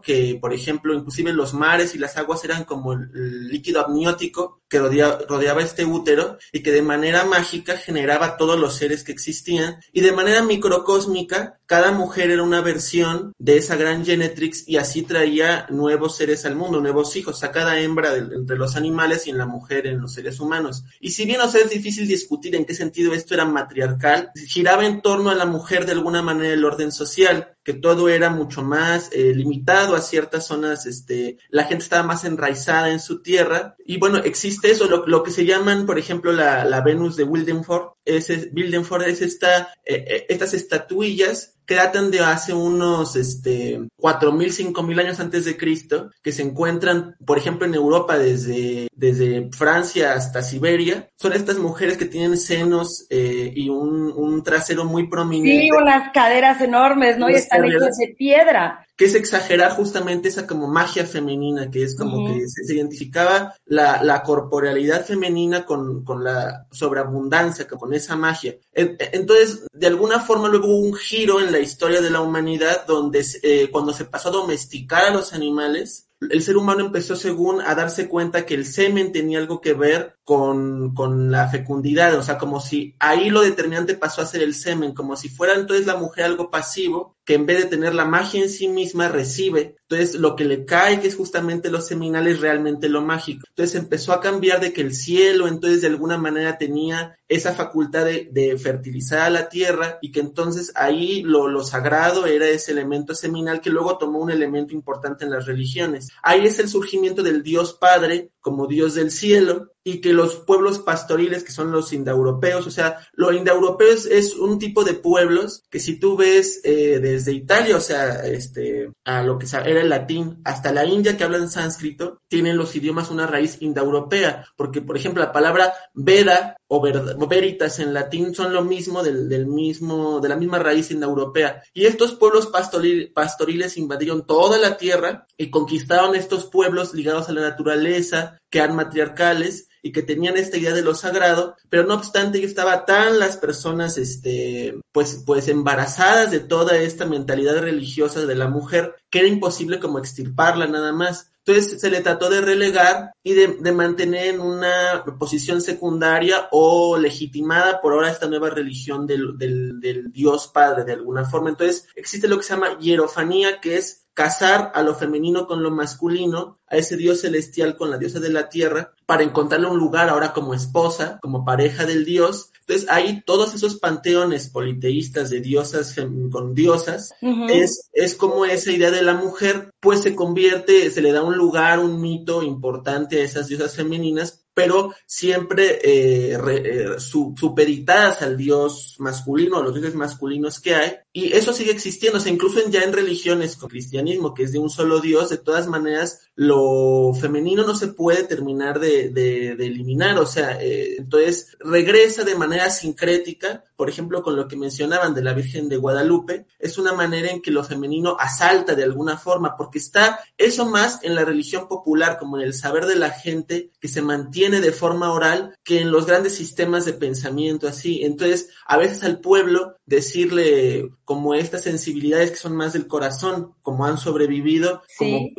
que por ejemplo inclusive los mares y las aguas eran como el líquido amniótico, que rodeaba, este útero y que de manera mágica generaba todos los seres que existían. Y de manera microcósmica cada mujer era una versión de esa gran genetrix y así traía nuevos seres al mundo, nuevos hijos, a cada hembra entre los animales y en la mujer en los seres humanos. Y si bien o sea, es difícil discutir en qué sentido esto era matriarcal, giraba en torno a la mujer de alguna manera el orden social, que todo era mucho más eh, limitado a ciertas zonas, este, la gente estaba más enraizada en su tierra. Y bueno, existe eso, lo, lo que se llaman, por ejemplo, la, la Venus de Wildenford, es, Wildenford es esta, eh, eh, estas estatuillas que datan de hace unos este, 4.000, 5.000 años antes de Cristo, que se encuentran, por ejemplo, en Europa desde, desde Francia hasta Siberia. Son estas mujeres que tienen senos eh, y un, un, trasero muy prominente. Sí, unas caderas enormes, ¿no? y están hechas de piedra que es exagerar justamente esa como magia femenina, que es como uh -huh. que se, se, identificaba la, la corporealidad femenina con, con, la sobreabundancia, con esa magia. Entonces, de alguna forma luego hubo un giro en la historia de la humanidad donde eh, cuando se pasó a domesticar a los animales, el ser humano empezó según a darse cuenta que el semen tenía algo que ver con, con, la fecundidad, o sea, como si ahí lo determinante pasó a ser el semen, como si fuera entonces la mujer algo pasivo, que en vez de tener la magia en sí misma recibe. Entonces lo que le cae, que es justamente los seminales, realmente lo mágico. Entonces empezó a cambiar de que el cielo entonces de alguna manera tenía esa facultad de, de fertilizar a la tierra y que entonces ahí lo, lo sagrado era ese elemento seminal que luego tomó un elemento importante en las religiones. Ahí es el surgimiento del Dios Padre como Dios del cielo y que los pueblos pastoriles que son los indoeuropeos, o sea, los indoeuropeos es un tipo de pueblos que si tú ves eh, desde Italia, o sea, este, a lo que era el latín, hasta la India que hablan sánscrito, tienen los idiomas una raíz indoeuropea, porque por ejemplo la palabra Veda o, ver, o veritas en latín son lo mismo del, del, mismo, de la misma raíz indoeuropea. Y estos pueblos pastoril, pastoriles invadieron toda la tierra y conquistaron estos pueblos ligados a la naturaleza, que eran matriarcales y que tenían esta idea de lo sagrado, pero no obstante estaba tan las personas, este, pues, pues embarazadas de toda esta mentalidad religiosa de la mujer que era imposible como extirparla nada más. Entonces se le trató de relegar y de, mantener en una posición secundaria o legitimada por ahora esta nueva religión del, del, del Dios Padre de alguna forma. Entonces existe lo que se llama hierofanía, que es casar a lo femenino con lo masculino, a ese dios celestial con la diosa de la tierra, para encontrarle un lugar ahora como esposa, como pareja del dios. Entonces, ahí todos esos panteones politeístas de diosas con diosas, es, es como esa idea de la mujer, pues se convierte, se le da un lugar, un mito importante a esas diosas femeninas, pero siempre eh, eh, supeditadas al dios masculino, a los dioses masculinos que hay, y eso sigue existiendo, o sea, incluso ya en religiones con cristianismo, que es de un solo dios, de todas maneras, lo femenino no se puede terminar de, de, eliminar, o sea, eh, entonces regresa de manera sincrética, por ejemplo, con lo que mencionaban de la Virgen de Guadalupe, es una manera en que lo femenino asalta de alguna forma, porque está eso más en la religión popular, como en el saber de la gente que se mantiene de forma oral, que en los grandes sistemas de pensamiento, así. Entonces, a veces al pueblo decirle como estas sensibilidades que son más del corazón, como han sobrevivido,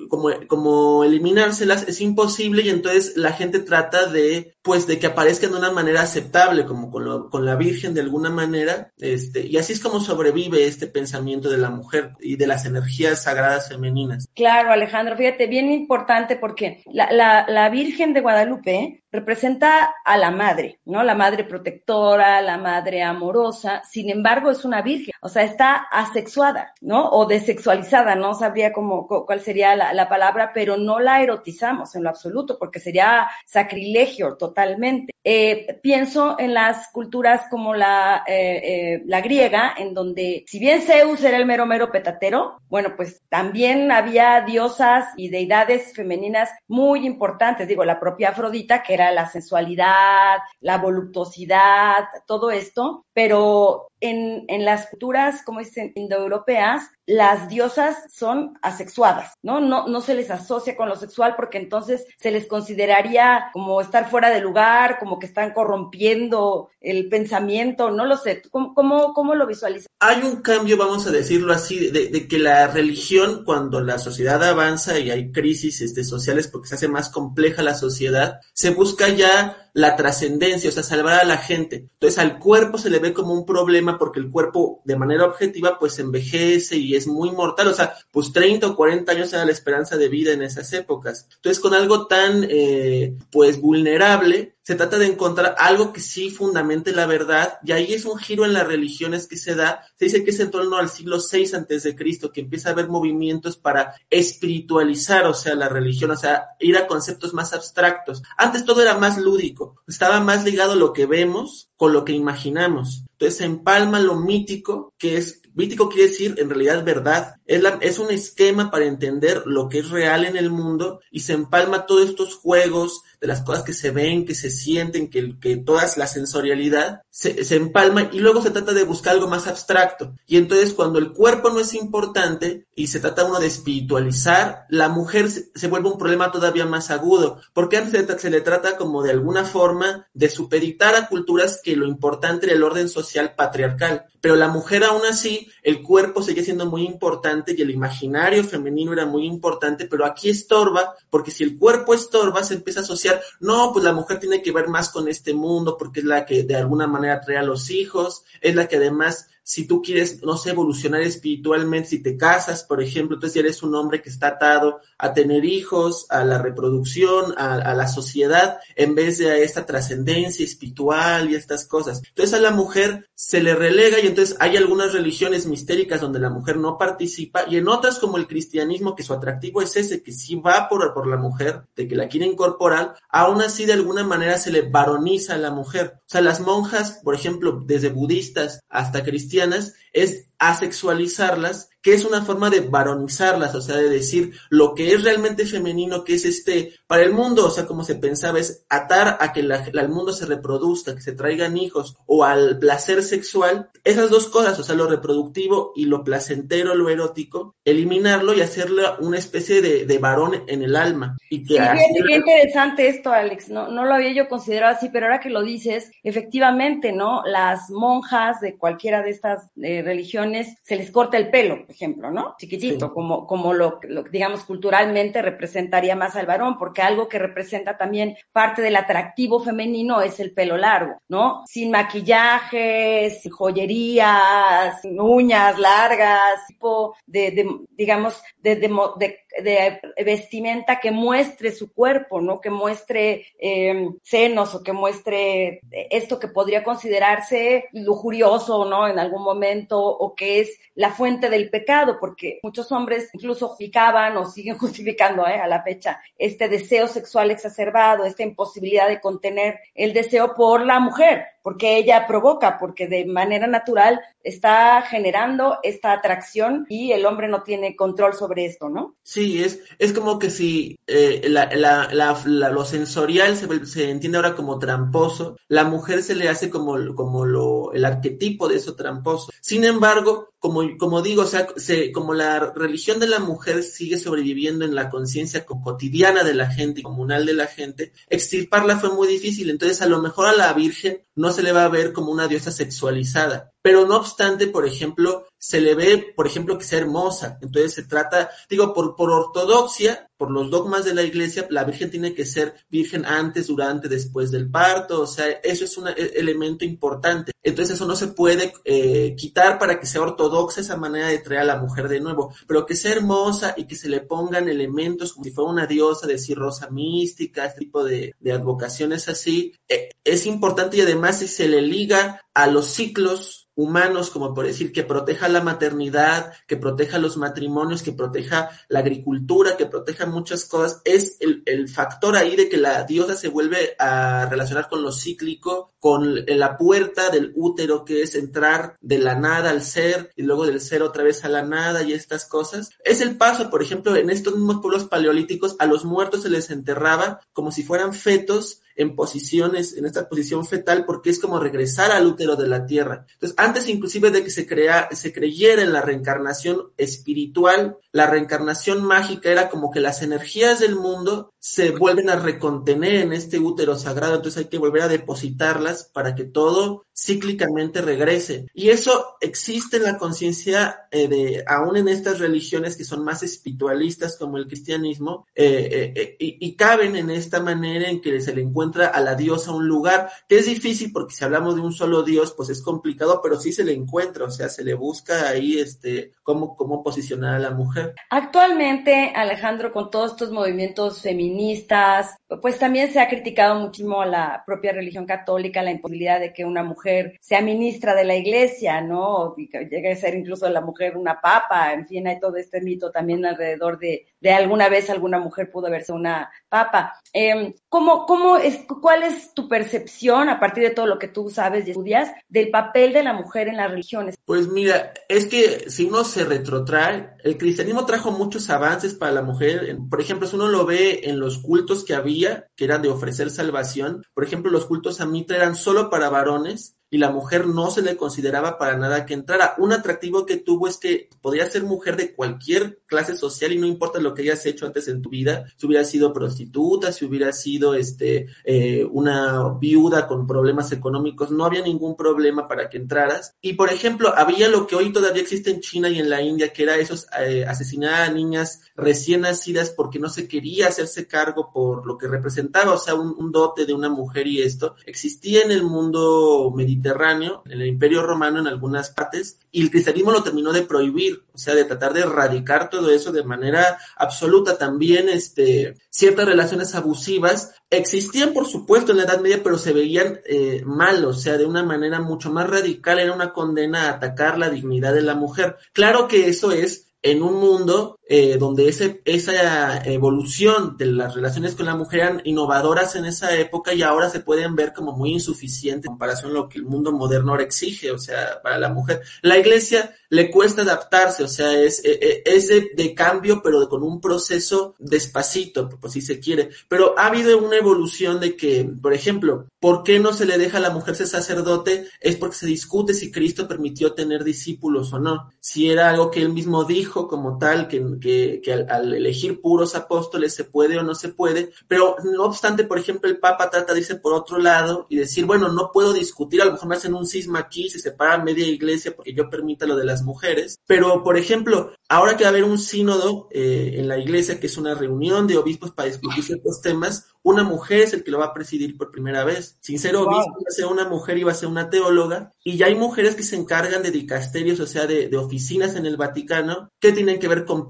como, como, eliminárselas, es imposible y entonces la gente trata de, pues, de que aparezcan de una manera aceptable, como con, con la Virgen de alguna manera, este, y así es como sobrevive este pensamiento de la mujer y de las energías sagradas femeninas. Claro, Alejandro, fíjate, bien importante porque la, la, la Virgen de Guadalupe representa a la madre, ¿no? La madre protectora, la madre amorosa, sin embargo es una virgen, o sea, está asexuada, ¿no? O desexualizada, no sabría cómo, cuál sería la, palabra, pero no la erotizamos en lo absoluto, porque sería sacrilegio totalmente. Eh, pienso en las culturas como la, eh, eh, la griega, en donde si bien Zeus era el mero mero petatero, bueno, pues también había diosas y deidades femeninas muy importantes, digo, la propia Afrodita, que era la sensualidad, la voluptuosidad, todo esto, pero en, en las culturas, como dicen, indoeuropeas, las diosas son asexuadas, ¿no? ¿no? No se les asocia con lo sexual porque entonces se les consideraría como estar fuera de lugar, como que están corrompiendo el pensamiento, no lo sé. ¿Cómo, cómo, cómo lo visualizas? Hay un cambio, vamos a decirlo así, de, de, que la religión, cuando la sociedad avanza y hay crisis este, sociales porque se hace más compleja la sociedad, se busca ya la trascendencia, o sea, salvar a la gente. Entonces al cuerpo se le ve como un problema porque el cuerpo de manera objetiva pues envejece y es muy mortal, o sea, pues 30 o 40 años era la esperanza de vida en esas épocas. Entonces con algo tan eh, pues vulnerable, se trata de encontrar algo que sí fundamente la verdad, y ahí es un giro en las religiones que se da. Se dice que es en torno al siglo VI antes de Cristo, que empieza a haber movimientos para espiritualizar, o sea, la religión, o sea, ir a conceptos más abstractos. Antes todo era más lúdico, estaba más ligado a lo que vemos con lo que imaginamos. Entonces se empalma lo mítico, que es Mítico quiere decir en realidad verdad. Es, es un esquema para entender lo que es real en el mundo y se empalma todos estos juegos de las cosas que se ven, que se sienten, que, que toda la sensorialidad se, se empalma y luego se trata de buscar algo más abstracto. Y entonces cuando el cuerpo no es importante y se trata uno de espiritualizar, la mujer se, vuelve un problema todavía más agudo, porque se, se, le trata como de alguna forma de supeditar a culturas que lo importante era el orden social patriarcal. Pero la mujer aún así, el cuerpo sigue siendo muy importante y el imaginario femenino era muy importante, pero aquí estorba, porque si el cuerpo estorba, se empieza a asociar, no, pues la mujer tiene que ver más con este mundo, porque es la que de alguna manera trae a los hijos, es la que además si tú quieres, no sé, evolucionar espiritualmente, si te casas, por ejemplo, entonces ya eres un hombre que está atado a tener hijos, a la reproducción, a, la sociedad, en vez de a esta trascendencia espiritual y estas cosas. Entonces a la mujer se le relega y entonces hay algunas religiones mistéricas donde la mujer no participa y en otras como el cristianismo, que su atractivo es ese, que sí va por, por la mujer, de que la quiere incorporar, aún así de alguna manera se le varoniza a la mujer. O sea, las monjas, por ejemplo, desde budistas hasta cristianas, es asexualizarlas, que es una forma de varonizarlas, o sea, de decir lo que es realmente femenino, que es este, para el mundo, o sea, como se pensaba, es atar a que el mundo se reproduzca, que se traigan hijos, o al placer sexual, esas dos cosas, o sea, lo reproductivo y lo placentero, lo erótico, eliminarlo y hacerle una especie de, de varón en el alma. Y que sí, qué interesante esto, Alex, no, no lo había yo considerado así, pero ahora que lo dices, efectivamente, ¿no? Las monjas de cualquiera de estas eh, religiones se les corta el pelo, por ejemplo, ¿no? Chiquitito, como, como lo, lo, digamos, culturalmente representaría más al varón, porque algo que representa también parte del atractivo femenino es el pelo largo, ¿no? Sin maquillaje, sin joyerías, sin uñas largas, tipo de, de digamos, de, de, de, vestimenta que muestre su cuerpo, ¿no? Que muestre eh, senos o que muestre esto que podría considerarse lujurioso, ¿no? En algún momento, o que es la fuente del pecado, porque muchos hombres incluso justificaban o siguen justificando ¿eh? a la fecha este deseo sexual exacerbado, esta imposibilidad de contener el deseo por la mujer, porque ella provoca, porque de manera natural está generando esta atracción y el hombre no tiene control sobre esto, ¿no? Sí, es, es como que si eh, la, la, la, lo sensorial se, se, entiende ahora como tramposo, la mujer se le hace como, como lo, el arquetipo de eso tramposo. Sin embargo, como, como digo, o sea, se, como la religión de la mujer sigue sobreviviendo en la conciencia cotidiana de la gente, comunal de la gente, extirparla fue muy difícil. Entonces, a lo mejor a la Virgen no se le va a ver como una diosa sexualizada. Pero no obstante, por ejemplo, se le ve, por ejemplo, que sea hermosa. Entonces se trata, digo, por, por ortodoxia, por los dogmas de la iglesia, la Virgen tiene que ser virgen antes, durante, después del parto. O sea, eso es un e, elemento importante. Entonces eso no se puede eh, quitar para que sea ortodoxa esa manera de traer a la mujer de nuevo. Pero que sea hermosa y que se le pongan elementos como si fuera una diosa, decir rosa mística, este tipo de, advocaciones así, eh, es importante y además si se le liga a los ciclos humanos, como por decir que proteja la maternidad, que proteja los matrimonios, que proteja la agricultura, que proteja muchas cosas, es el, el, factor ahí de que la diosa se vuelve a relacionar con lo cíclico, con la puerta del útero, que es entrar de la nada al ser y luego del ser otra vez a la nada y estas cosas. Es el paso, por ejemplo, en estos mismos pueblos paleolíticos, a los muertos se les enterraba como si fueran fetos en posiciones, en esta posición fetal, porque es como regresar al útero de la tierra. Entonces, antes inclusive de que se, crea, se creyera en la reencarnación espiritual, la reencarnación mágica era como que las energías del mundo se vuelven a recontener en este útero sagrado, entonces hay que volver a depositarlas para que todo cíclicamente regrese. Y eso existe en la conciencia eh, de, aún en estas religiones que son más espiritualistas como el cristianismo, eh, eh, eh y, caben en esta manera en que se le encuentra a la diosa un lugar, que es difícil porque si hablamos de un solo dios, pues es complicado, pero sí se le encuentra, o sea, se le busca ahí este, cómo, cómo posicionar a la mujer. Actualmente, Alejandro, con todos estos movimientos feministas, pues también se ha criticado muchísimo a la propia religión católica la imposibilidad de que una mujer sea ministra de la iglesia, ¿no? Y que llegue a ser incluso la mujer una papa, en fin, hay todo este mito también alrededor de, de alguna vez alguna mujer pudo verse una papa. Eh, ¿cómo, cómo es, ¿Cuál es tu percepción, a partir de todo lo que tú sabes y estudias, del papel de la mujer en las religiones? Pues mira, es que si uno se retrotrae, el cristianismo trajo muchos avances para la mujer. Por ejemplo, si uno lo ve en los cultos que había, que eran de ofrecer salvación, por ejemplo, los cultos a Mitra eran solo para varones, y la mujer no se le consideraba para nada que entrara. Un atractivo que tuvo es que podía ser mujer de cualquier clase social y no importa lo que hayas hecho antes en tu vida, si hubiera sido prostituta, si hubiera sido este eh, una viuda con problemas económicos, no había ningún problema para que entraras. Y por ejemplo, había lo que hoy todavía existe en China y en la India, que era esos eh, asesinar a niñas recién nacidas porque no se quería hacerse cargo por lo que representaba, o sea, un, un dote de una mujer y esto. Existía en el mundo mediterráneo Mediterráneo, en el Imperio Romano en algunas partes, y el cristianismo lo terminó de prohibir, o sea, de tratar de erradicar todo eso de manera absoluta. También este, ciertas relaciones abusivas existían, por supuesto, en la Edad Media, pero se veían eh, mal, o sea, de una manera mucho más radical, era una condena a atacar la dignidad de la mujer. Claro que eso es en un mundo eh, donde ese, esa evolución de las relaciones con la mujer eran innovadoras en esa época y ahora se pueden ver como muy insuficientes en comparación a lo que el mundo moderno ahora exige, o sea, para la mujer. La iglesia le cuesta adaptarse, o sea, es, e, e, es de, cambio, pero con un proceso despacito, pues si se quiere. Pero ha habido una evolución de que, por ejemplo, ¿por qué no se le deja a la mujer ser sacerdote? Es porque se discute si Cristo permitió tener discípulos o no. Si era algo que él mismo dijo como tal, que, que, que al, al, elegir puros apóstoles se puede o no se puede, pero no obstante, por ejemplo, el Papa trata de irse por otro lado y decir, bueno, no puedo discutir, a lo mejor me hacen un cisma aquí, se separa media iglesia porque yo permita lo de las mujeres, pero por ejemplo, ahora que va a haber un sínodo eh, en la iglesia, que es una reunión de obispos para discutir ciertos temas, una mujer es el que lo va a presidir por primera vez. Sin ser obispo, iba a ser una mujer, iba a ser una teóloga, y ya hay mujeres que se encargan de dicasterios, o sea, de, de oficinas en el Vaticano, que tienen que ver con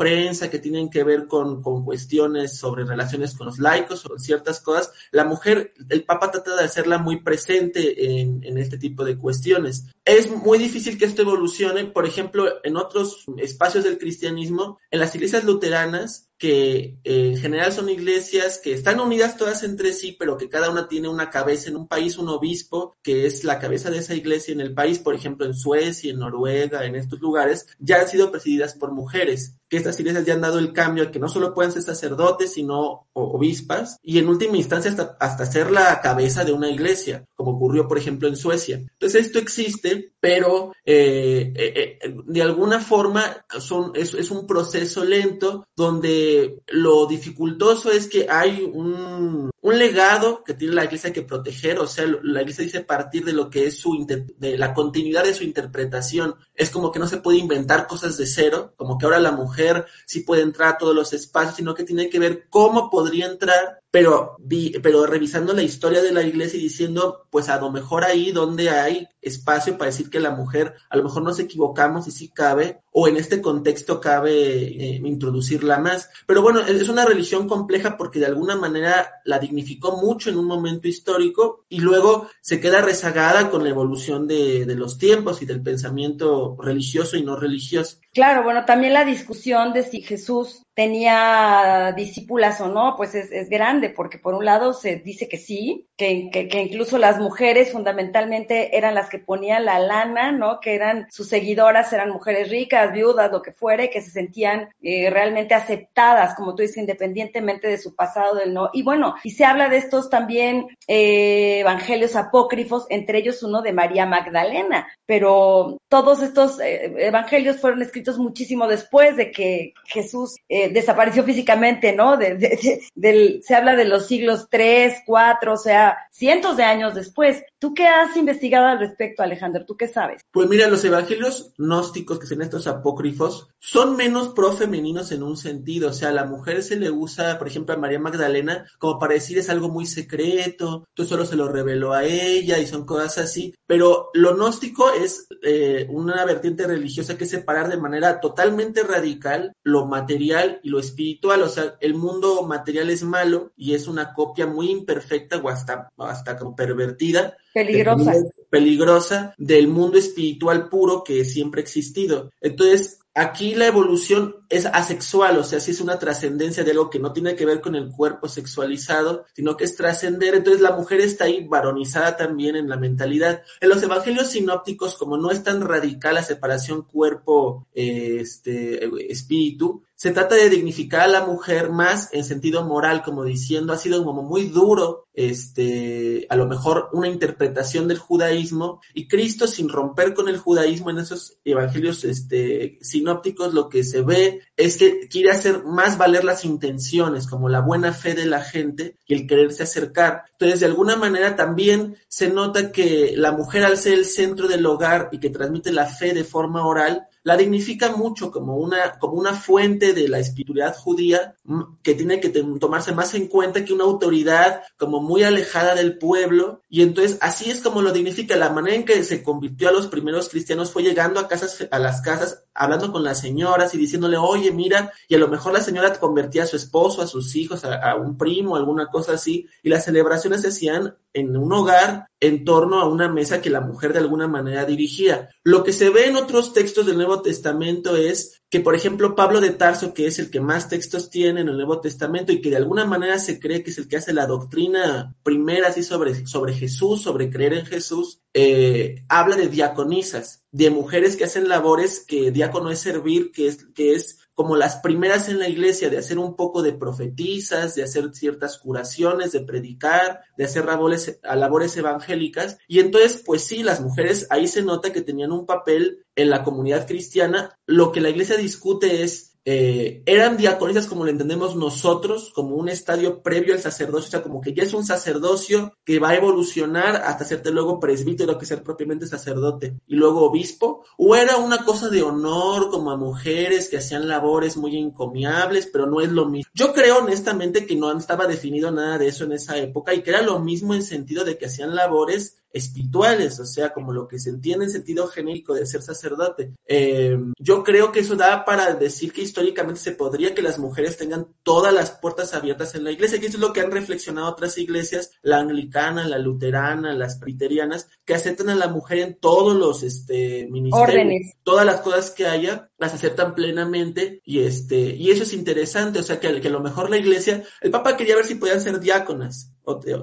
que tienen que ver con, con cuestiones sobre relaciones con los laicos, sobre ciertas cosas. La mujer, el Papa trata de hacerla muy presente en, en este tipo de cuestiones. Es muy difícil que esto evolucione, por ejemplo, en otros espacios del cristianismo, en las iglesias luteranas, que eh, en general son iglesias que están unidas todas entre sí, pero que cada una tiene una cabeza en un país, un obispo, que es la cabeza de esa iglesia en el país, por ejemplo, en Suecia, en Noruega, en estos lugares, ya han sido presididas por mujeres que estas iglesias ya han dado el cambio a que no solo pueden ser sacerdotes, sino obispas, y en última instancia hasta, hasta ser la cabeza de una iglesia, como ocurrió, por ejemplo, en Suecia. Entonces, esto existe, pero eh, eh, de alguna forma son, es un proceso lento donde lo dificultoso es que hay un, un legado que tiene la iglesia que proteger, o sea, la iglesia dice partir de lo que es su, de la continuidad de su interpretación. Es como que no se puede inventar cosas de cero, como que ahora la mujer sí puede entrar a todos los espacios, sino que tiene que ver cómo podría entrar pero, vi, pero revisando la historia de la iglesia y diciendo, pues a lo mejor ahí donde hay espacio para decir que la mujer, a lo mejor nos equivocamos y sí cabe, o en este contexto cabe eh, introducirla más. Pero bueno, es una religión compleja porque de alguna manera la dignificó mucho en un momento histórico y luego se queda rezagada con la evolución de los tiempos y del pensamiento religioso y no religioso. Claro, bueno, también la discusión de si Jesús tenía discípulas o no, pues es, es, grande, porque por un lado se dice que sí, que, que, que, incluso las mujeres fundamentalmente eran las que ponían la lana, ¿no? Que eran sus seguidoras, eran mujeres ricas, viudas, lo que fuere, que se sentían eh, realmente aceptadas, como tú dices, independientemente de su pasado del no. Y bueno, y se habla de estos también eh, evangelios apócrifos, entre ellos uno de María Magdalena, pero todos estos eh, evangelios fueron escritos muchísimo después de que Jesús eh, desapareció físicamente, ¿no? De, de, de, del, se habla de los siglos 3, 4, o sea, cientos de años después. ¿Tú qué has investigado al respecto, Alejandro? ¿Tú qué sabes? Pues mira, los evangelios gnósticos, que son estos apócrifos, son menos profemeninos en un sentido. O sea, a la mujer se le usa, por ejemplo, a María Magdalena, como para decir es algo muy secreto, tú solo se lo reveló a ella y son cosas así. Pero lo gnóstico es eh, una vertiente religiosa que es separar de manera totalmente radical lo material y lo espiritual. O sea, el mundo material es malo y es una copia muy imperfecta o hasta, hasta pervertida Peligrosa. Peligrosa del mundo espiritual puro que siempre ha existido. Entonces, aquí la evolución es asexual, o sea, sí es una trascendencia de algo que no tiene que ver con el cuerpo sexualizado, sino que es trascender. Entonces, la mujer está ahí varonizada también en la mentalidad. En los evangelios sinópticos, como no es tan radical la separación cuerpo, eh, este, espíritu, se trata de dignificar a la mujer más en sentido moral, como diciendo, ha sido como muy duro, este, a lo mejor una interpretación del judaísmo, y Cristo, sin romper con el judaísmo en esos evangelios este, sinópticos, lo que se ve es que quiere hacer más valer las intenciones, como la buena fe de la gente y el quererse acercar. Entonces, de alguna manera también se nota que la mujer, al ser el centro del hogar y que transmite la fe de forma oral, la dignifica mucho como una, como una fuente de la espiritualidad judía que tiene que tomarse más en cuenta que una autoridad como muy alejada del pueblo. Y entonces así es como lo dignifica. La manera en que se convirtió a los primeros cristianos fue llegando a casas, a las casas, hablando con las señoras y diciéndole, oye, mira, y a lo mejor la señora convertía a su esposo, a sus hijos, a, un primo, alguna cosa así, y las celebraciones se hacían en un hogar en torno a una mesa que la mujer de alguna manera dirigía. Lo que se ve en otros textos del Nuevo Testamento es que, por ejemplo, Pablo de Tarso, que es el que más textos tiene en el Nuevo Testamento y que de alguna manera se cree que es el que hace la doctrina primera así sobre, sobre Jesús, sobre creer en Jesús, eh, habla de diaconisas, de mujeres que hacen labores que diácono es servir, que es, que es como las primeras en la iglesia de hacer un poco de profetizas, de hacer ciertas curaciones, de predicar, de hacer labores, labores evangélicas. Y entonces, pues sí, las mujeres ahí se nota que tenían un papel en la comunidad cristiana, lo que la iglesia discute es eh, eran diaconisas como lo entendemos nosotros, como un estadio previo al sacerdocio, o sea, como que ya es un sacerdocio que va a evolucionar hasta hacerte luego presbítero, que ser propiamente sacerdote, y luego obispo, o era una cosa de honor como a mujeres que hacían labores muy encomiables, pero no es lo mismo. Yo creo honestamente que no estaba definido nada de eso en esa época y que era lo mismo en sentido de que hacían labores espirituales, o sea, como lo que se entiende en sentido genérico de ser sacerdote. Eh, yo creo que eso da para decir que históricamente se podría que las mujeres tengan todas las puertas abiertas en la iglesia, y eso es lo que han reflexionado otras iglesias, la anglicana, la luterana, las presbiterianas, que aceptan a la mujer en todos los este, ministerios, todas las cosas que haya, las aceptan plenamente y este y eso es interesante, o sea que, que a lo mejor la iglesia, el Papa quería ver si podían ser diáconas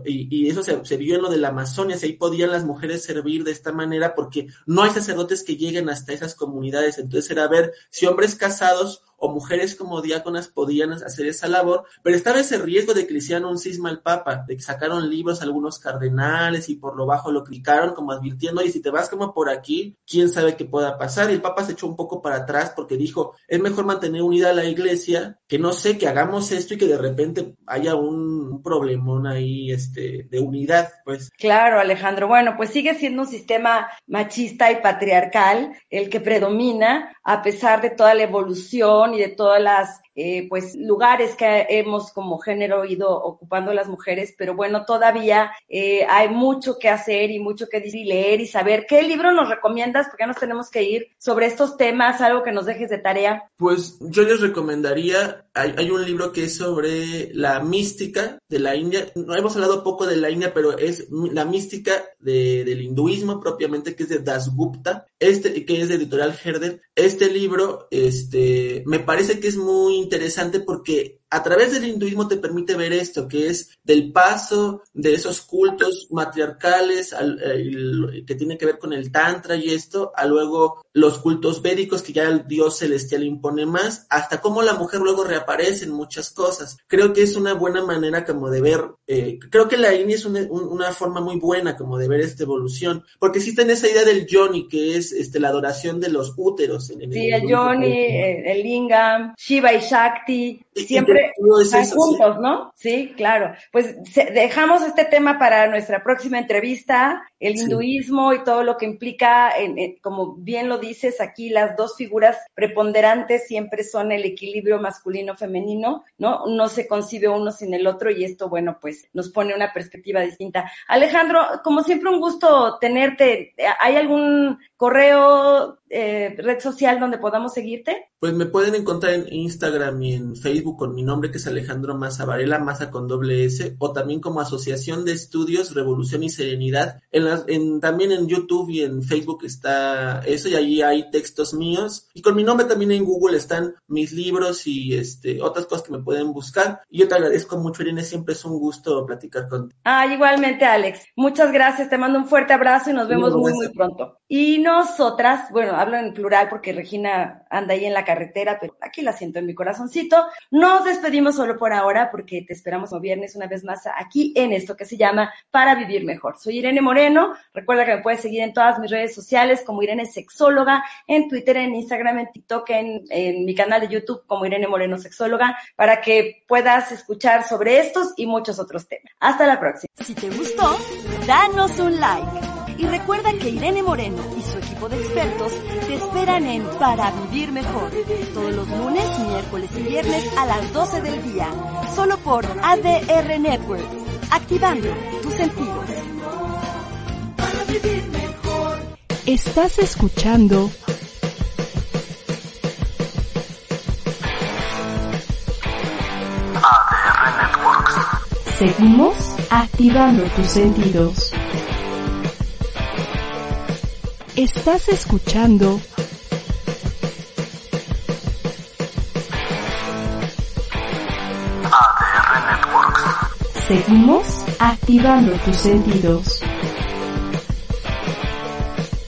y, y eso se, se, vio en lo de la Amazonia, si ahí podían las mujeres servir de esta manera porque no hay sacerdotes que lleguen hasta esas comunidades, entonces era ver si hombres casados o mujeres como diáconas podían hacer esa labor, pero estaba ese riesgo de que un cisma al Papa, de que sacaron libros algunos cardenales y por lo bajo lo clicaron como advirtiendo, y si te vas como por aquí, quién sabe qué pueda pasar. Y el Papa se echó un poco para atrás porque dijo, es mejor mantener unida a la iglesia, que no sé, que hagamos esto y que de repente haya un, problemón ahí este, de unidad, pues. Claro, Alejandro. Bueno, pues sigue siendo un sistema machista y patriarcal el que predomina a pesar de toda la evolución y de todas las eh, pues lugares que hemos como género ido ocupando las mujeres, pero bueno, todavía eh, hay mucho que hacer y mucho que decir y leer y saber. ¿Qué libro nos recomiendas? Porque ya nos tenemos que ir sobre estos temas, algo que nos dejes de tarea. Pues yo les recomendaría, hay, hay un libro que es sobre la mística de la India. No hemos hablado poco de la India, pero es la mística de, del hinduismo propiamente, que es de Das Gupta, este, que es de editorial Herder. Este libro, este, me parece que es muy interesante porque a través del hinduismo te permite ver esto, que es del paso de esos cultos matriarcales al, que tiene que ver con el tantra y esto, a luego los cultos védicos que ya el dios celestial impone más, hasta cómo la mujer luego reaparece en muchas cosas. Creo que es una buena manera como de ver, eh, creo que la India es una, una, forma muy buena como de ver esta evolución, porque existe en esa idea del yoni, que es este, la adoración de los úteros. En, sí, el, yoni, el lingam, Shiva y Shakti, siempre juntos, ¿no? Sí, claro. Pues dejamos este tema para nuestra próxima entrevista, el hinduismo y todo lo que implica, como bien lo dices aquí, las dos figuras preponderantes siempre son el equilibrio masculino-femenino, ¿no? No se concibe uno sin el otro y esto, bueno, pues nos pone una perspectiva distinta. Alejandro, como siempre, un gusto tenerte. ¿Hay algún correo, eh, red social donde podamos seguirte? Pues me pueden encontrar en Instagram y en Facebook con mi nombre que es Alejandro Maza Varela, Maza con doble S, o también como Asociación de Estudios Revolución y Serenidad. En, en también en YouTube y en Facebook está eso y allí hay textos míos. Y con mi nombre también en Google están mis libros y este otras cosas que me pueden buscar. Y yo te agradezco mucho, Irene, siempre es un gusto platicar contigo. Ah, igualmente, Alex. Muchas gracias, te mando un fuerte abrazo y nos vemos muy, muy pronto. Y nosotras, bueno, hablo en plural porque Regina anda ahí en la carretera, pero aquí la siento en mi corazoncito. Nos despedimos solo por ahora porque te esperamos el viernes una vez más aquí en esto que se llama Para Vivir Mejor. Soy Irene Moreno. Recuerda que me puedes seguir en todas mis redes sociales como Irene Sexóloga, en Twitter, en Instagram, en TikTok, en, en mi canal de YouTube como Irene Moreno Sexóloga, para que puedas escuchar sobre estos y muchos otros temas. Hasta la próxima. Si te gustó, danos un like. Y recuerda que Irene Moreno y su equipo de expertos te esperan en Para Vivir Mejor, todos los lunes, miércoles y viernes a las 12 del día, solo por ADR Network, activando tus sentidos. Para vivir mejor. Estás escuchando ADR Networks. Seguimos activando tus sentidos. Estás escuchando ADR Networks. Seguimos activando tus sentidos.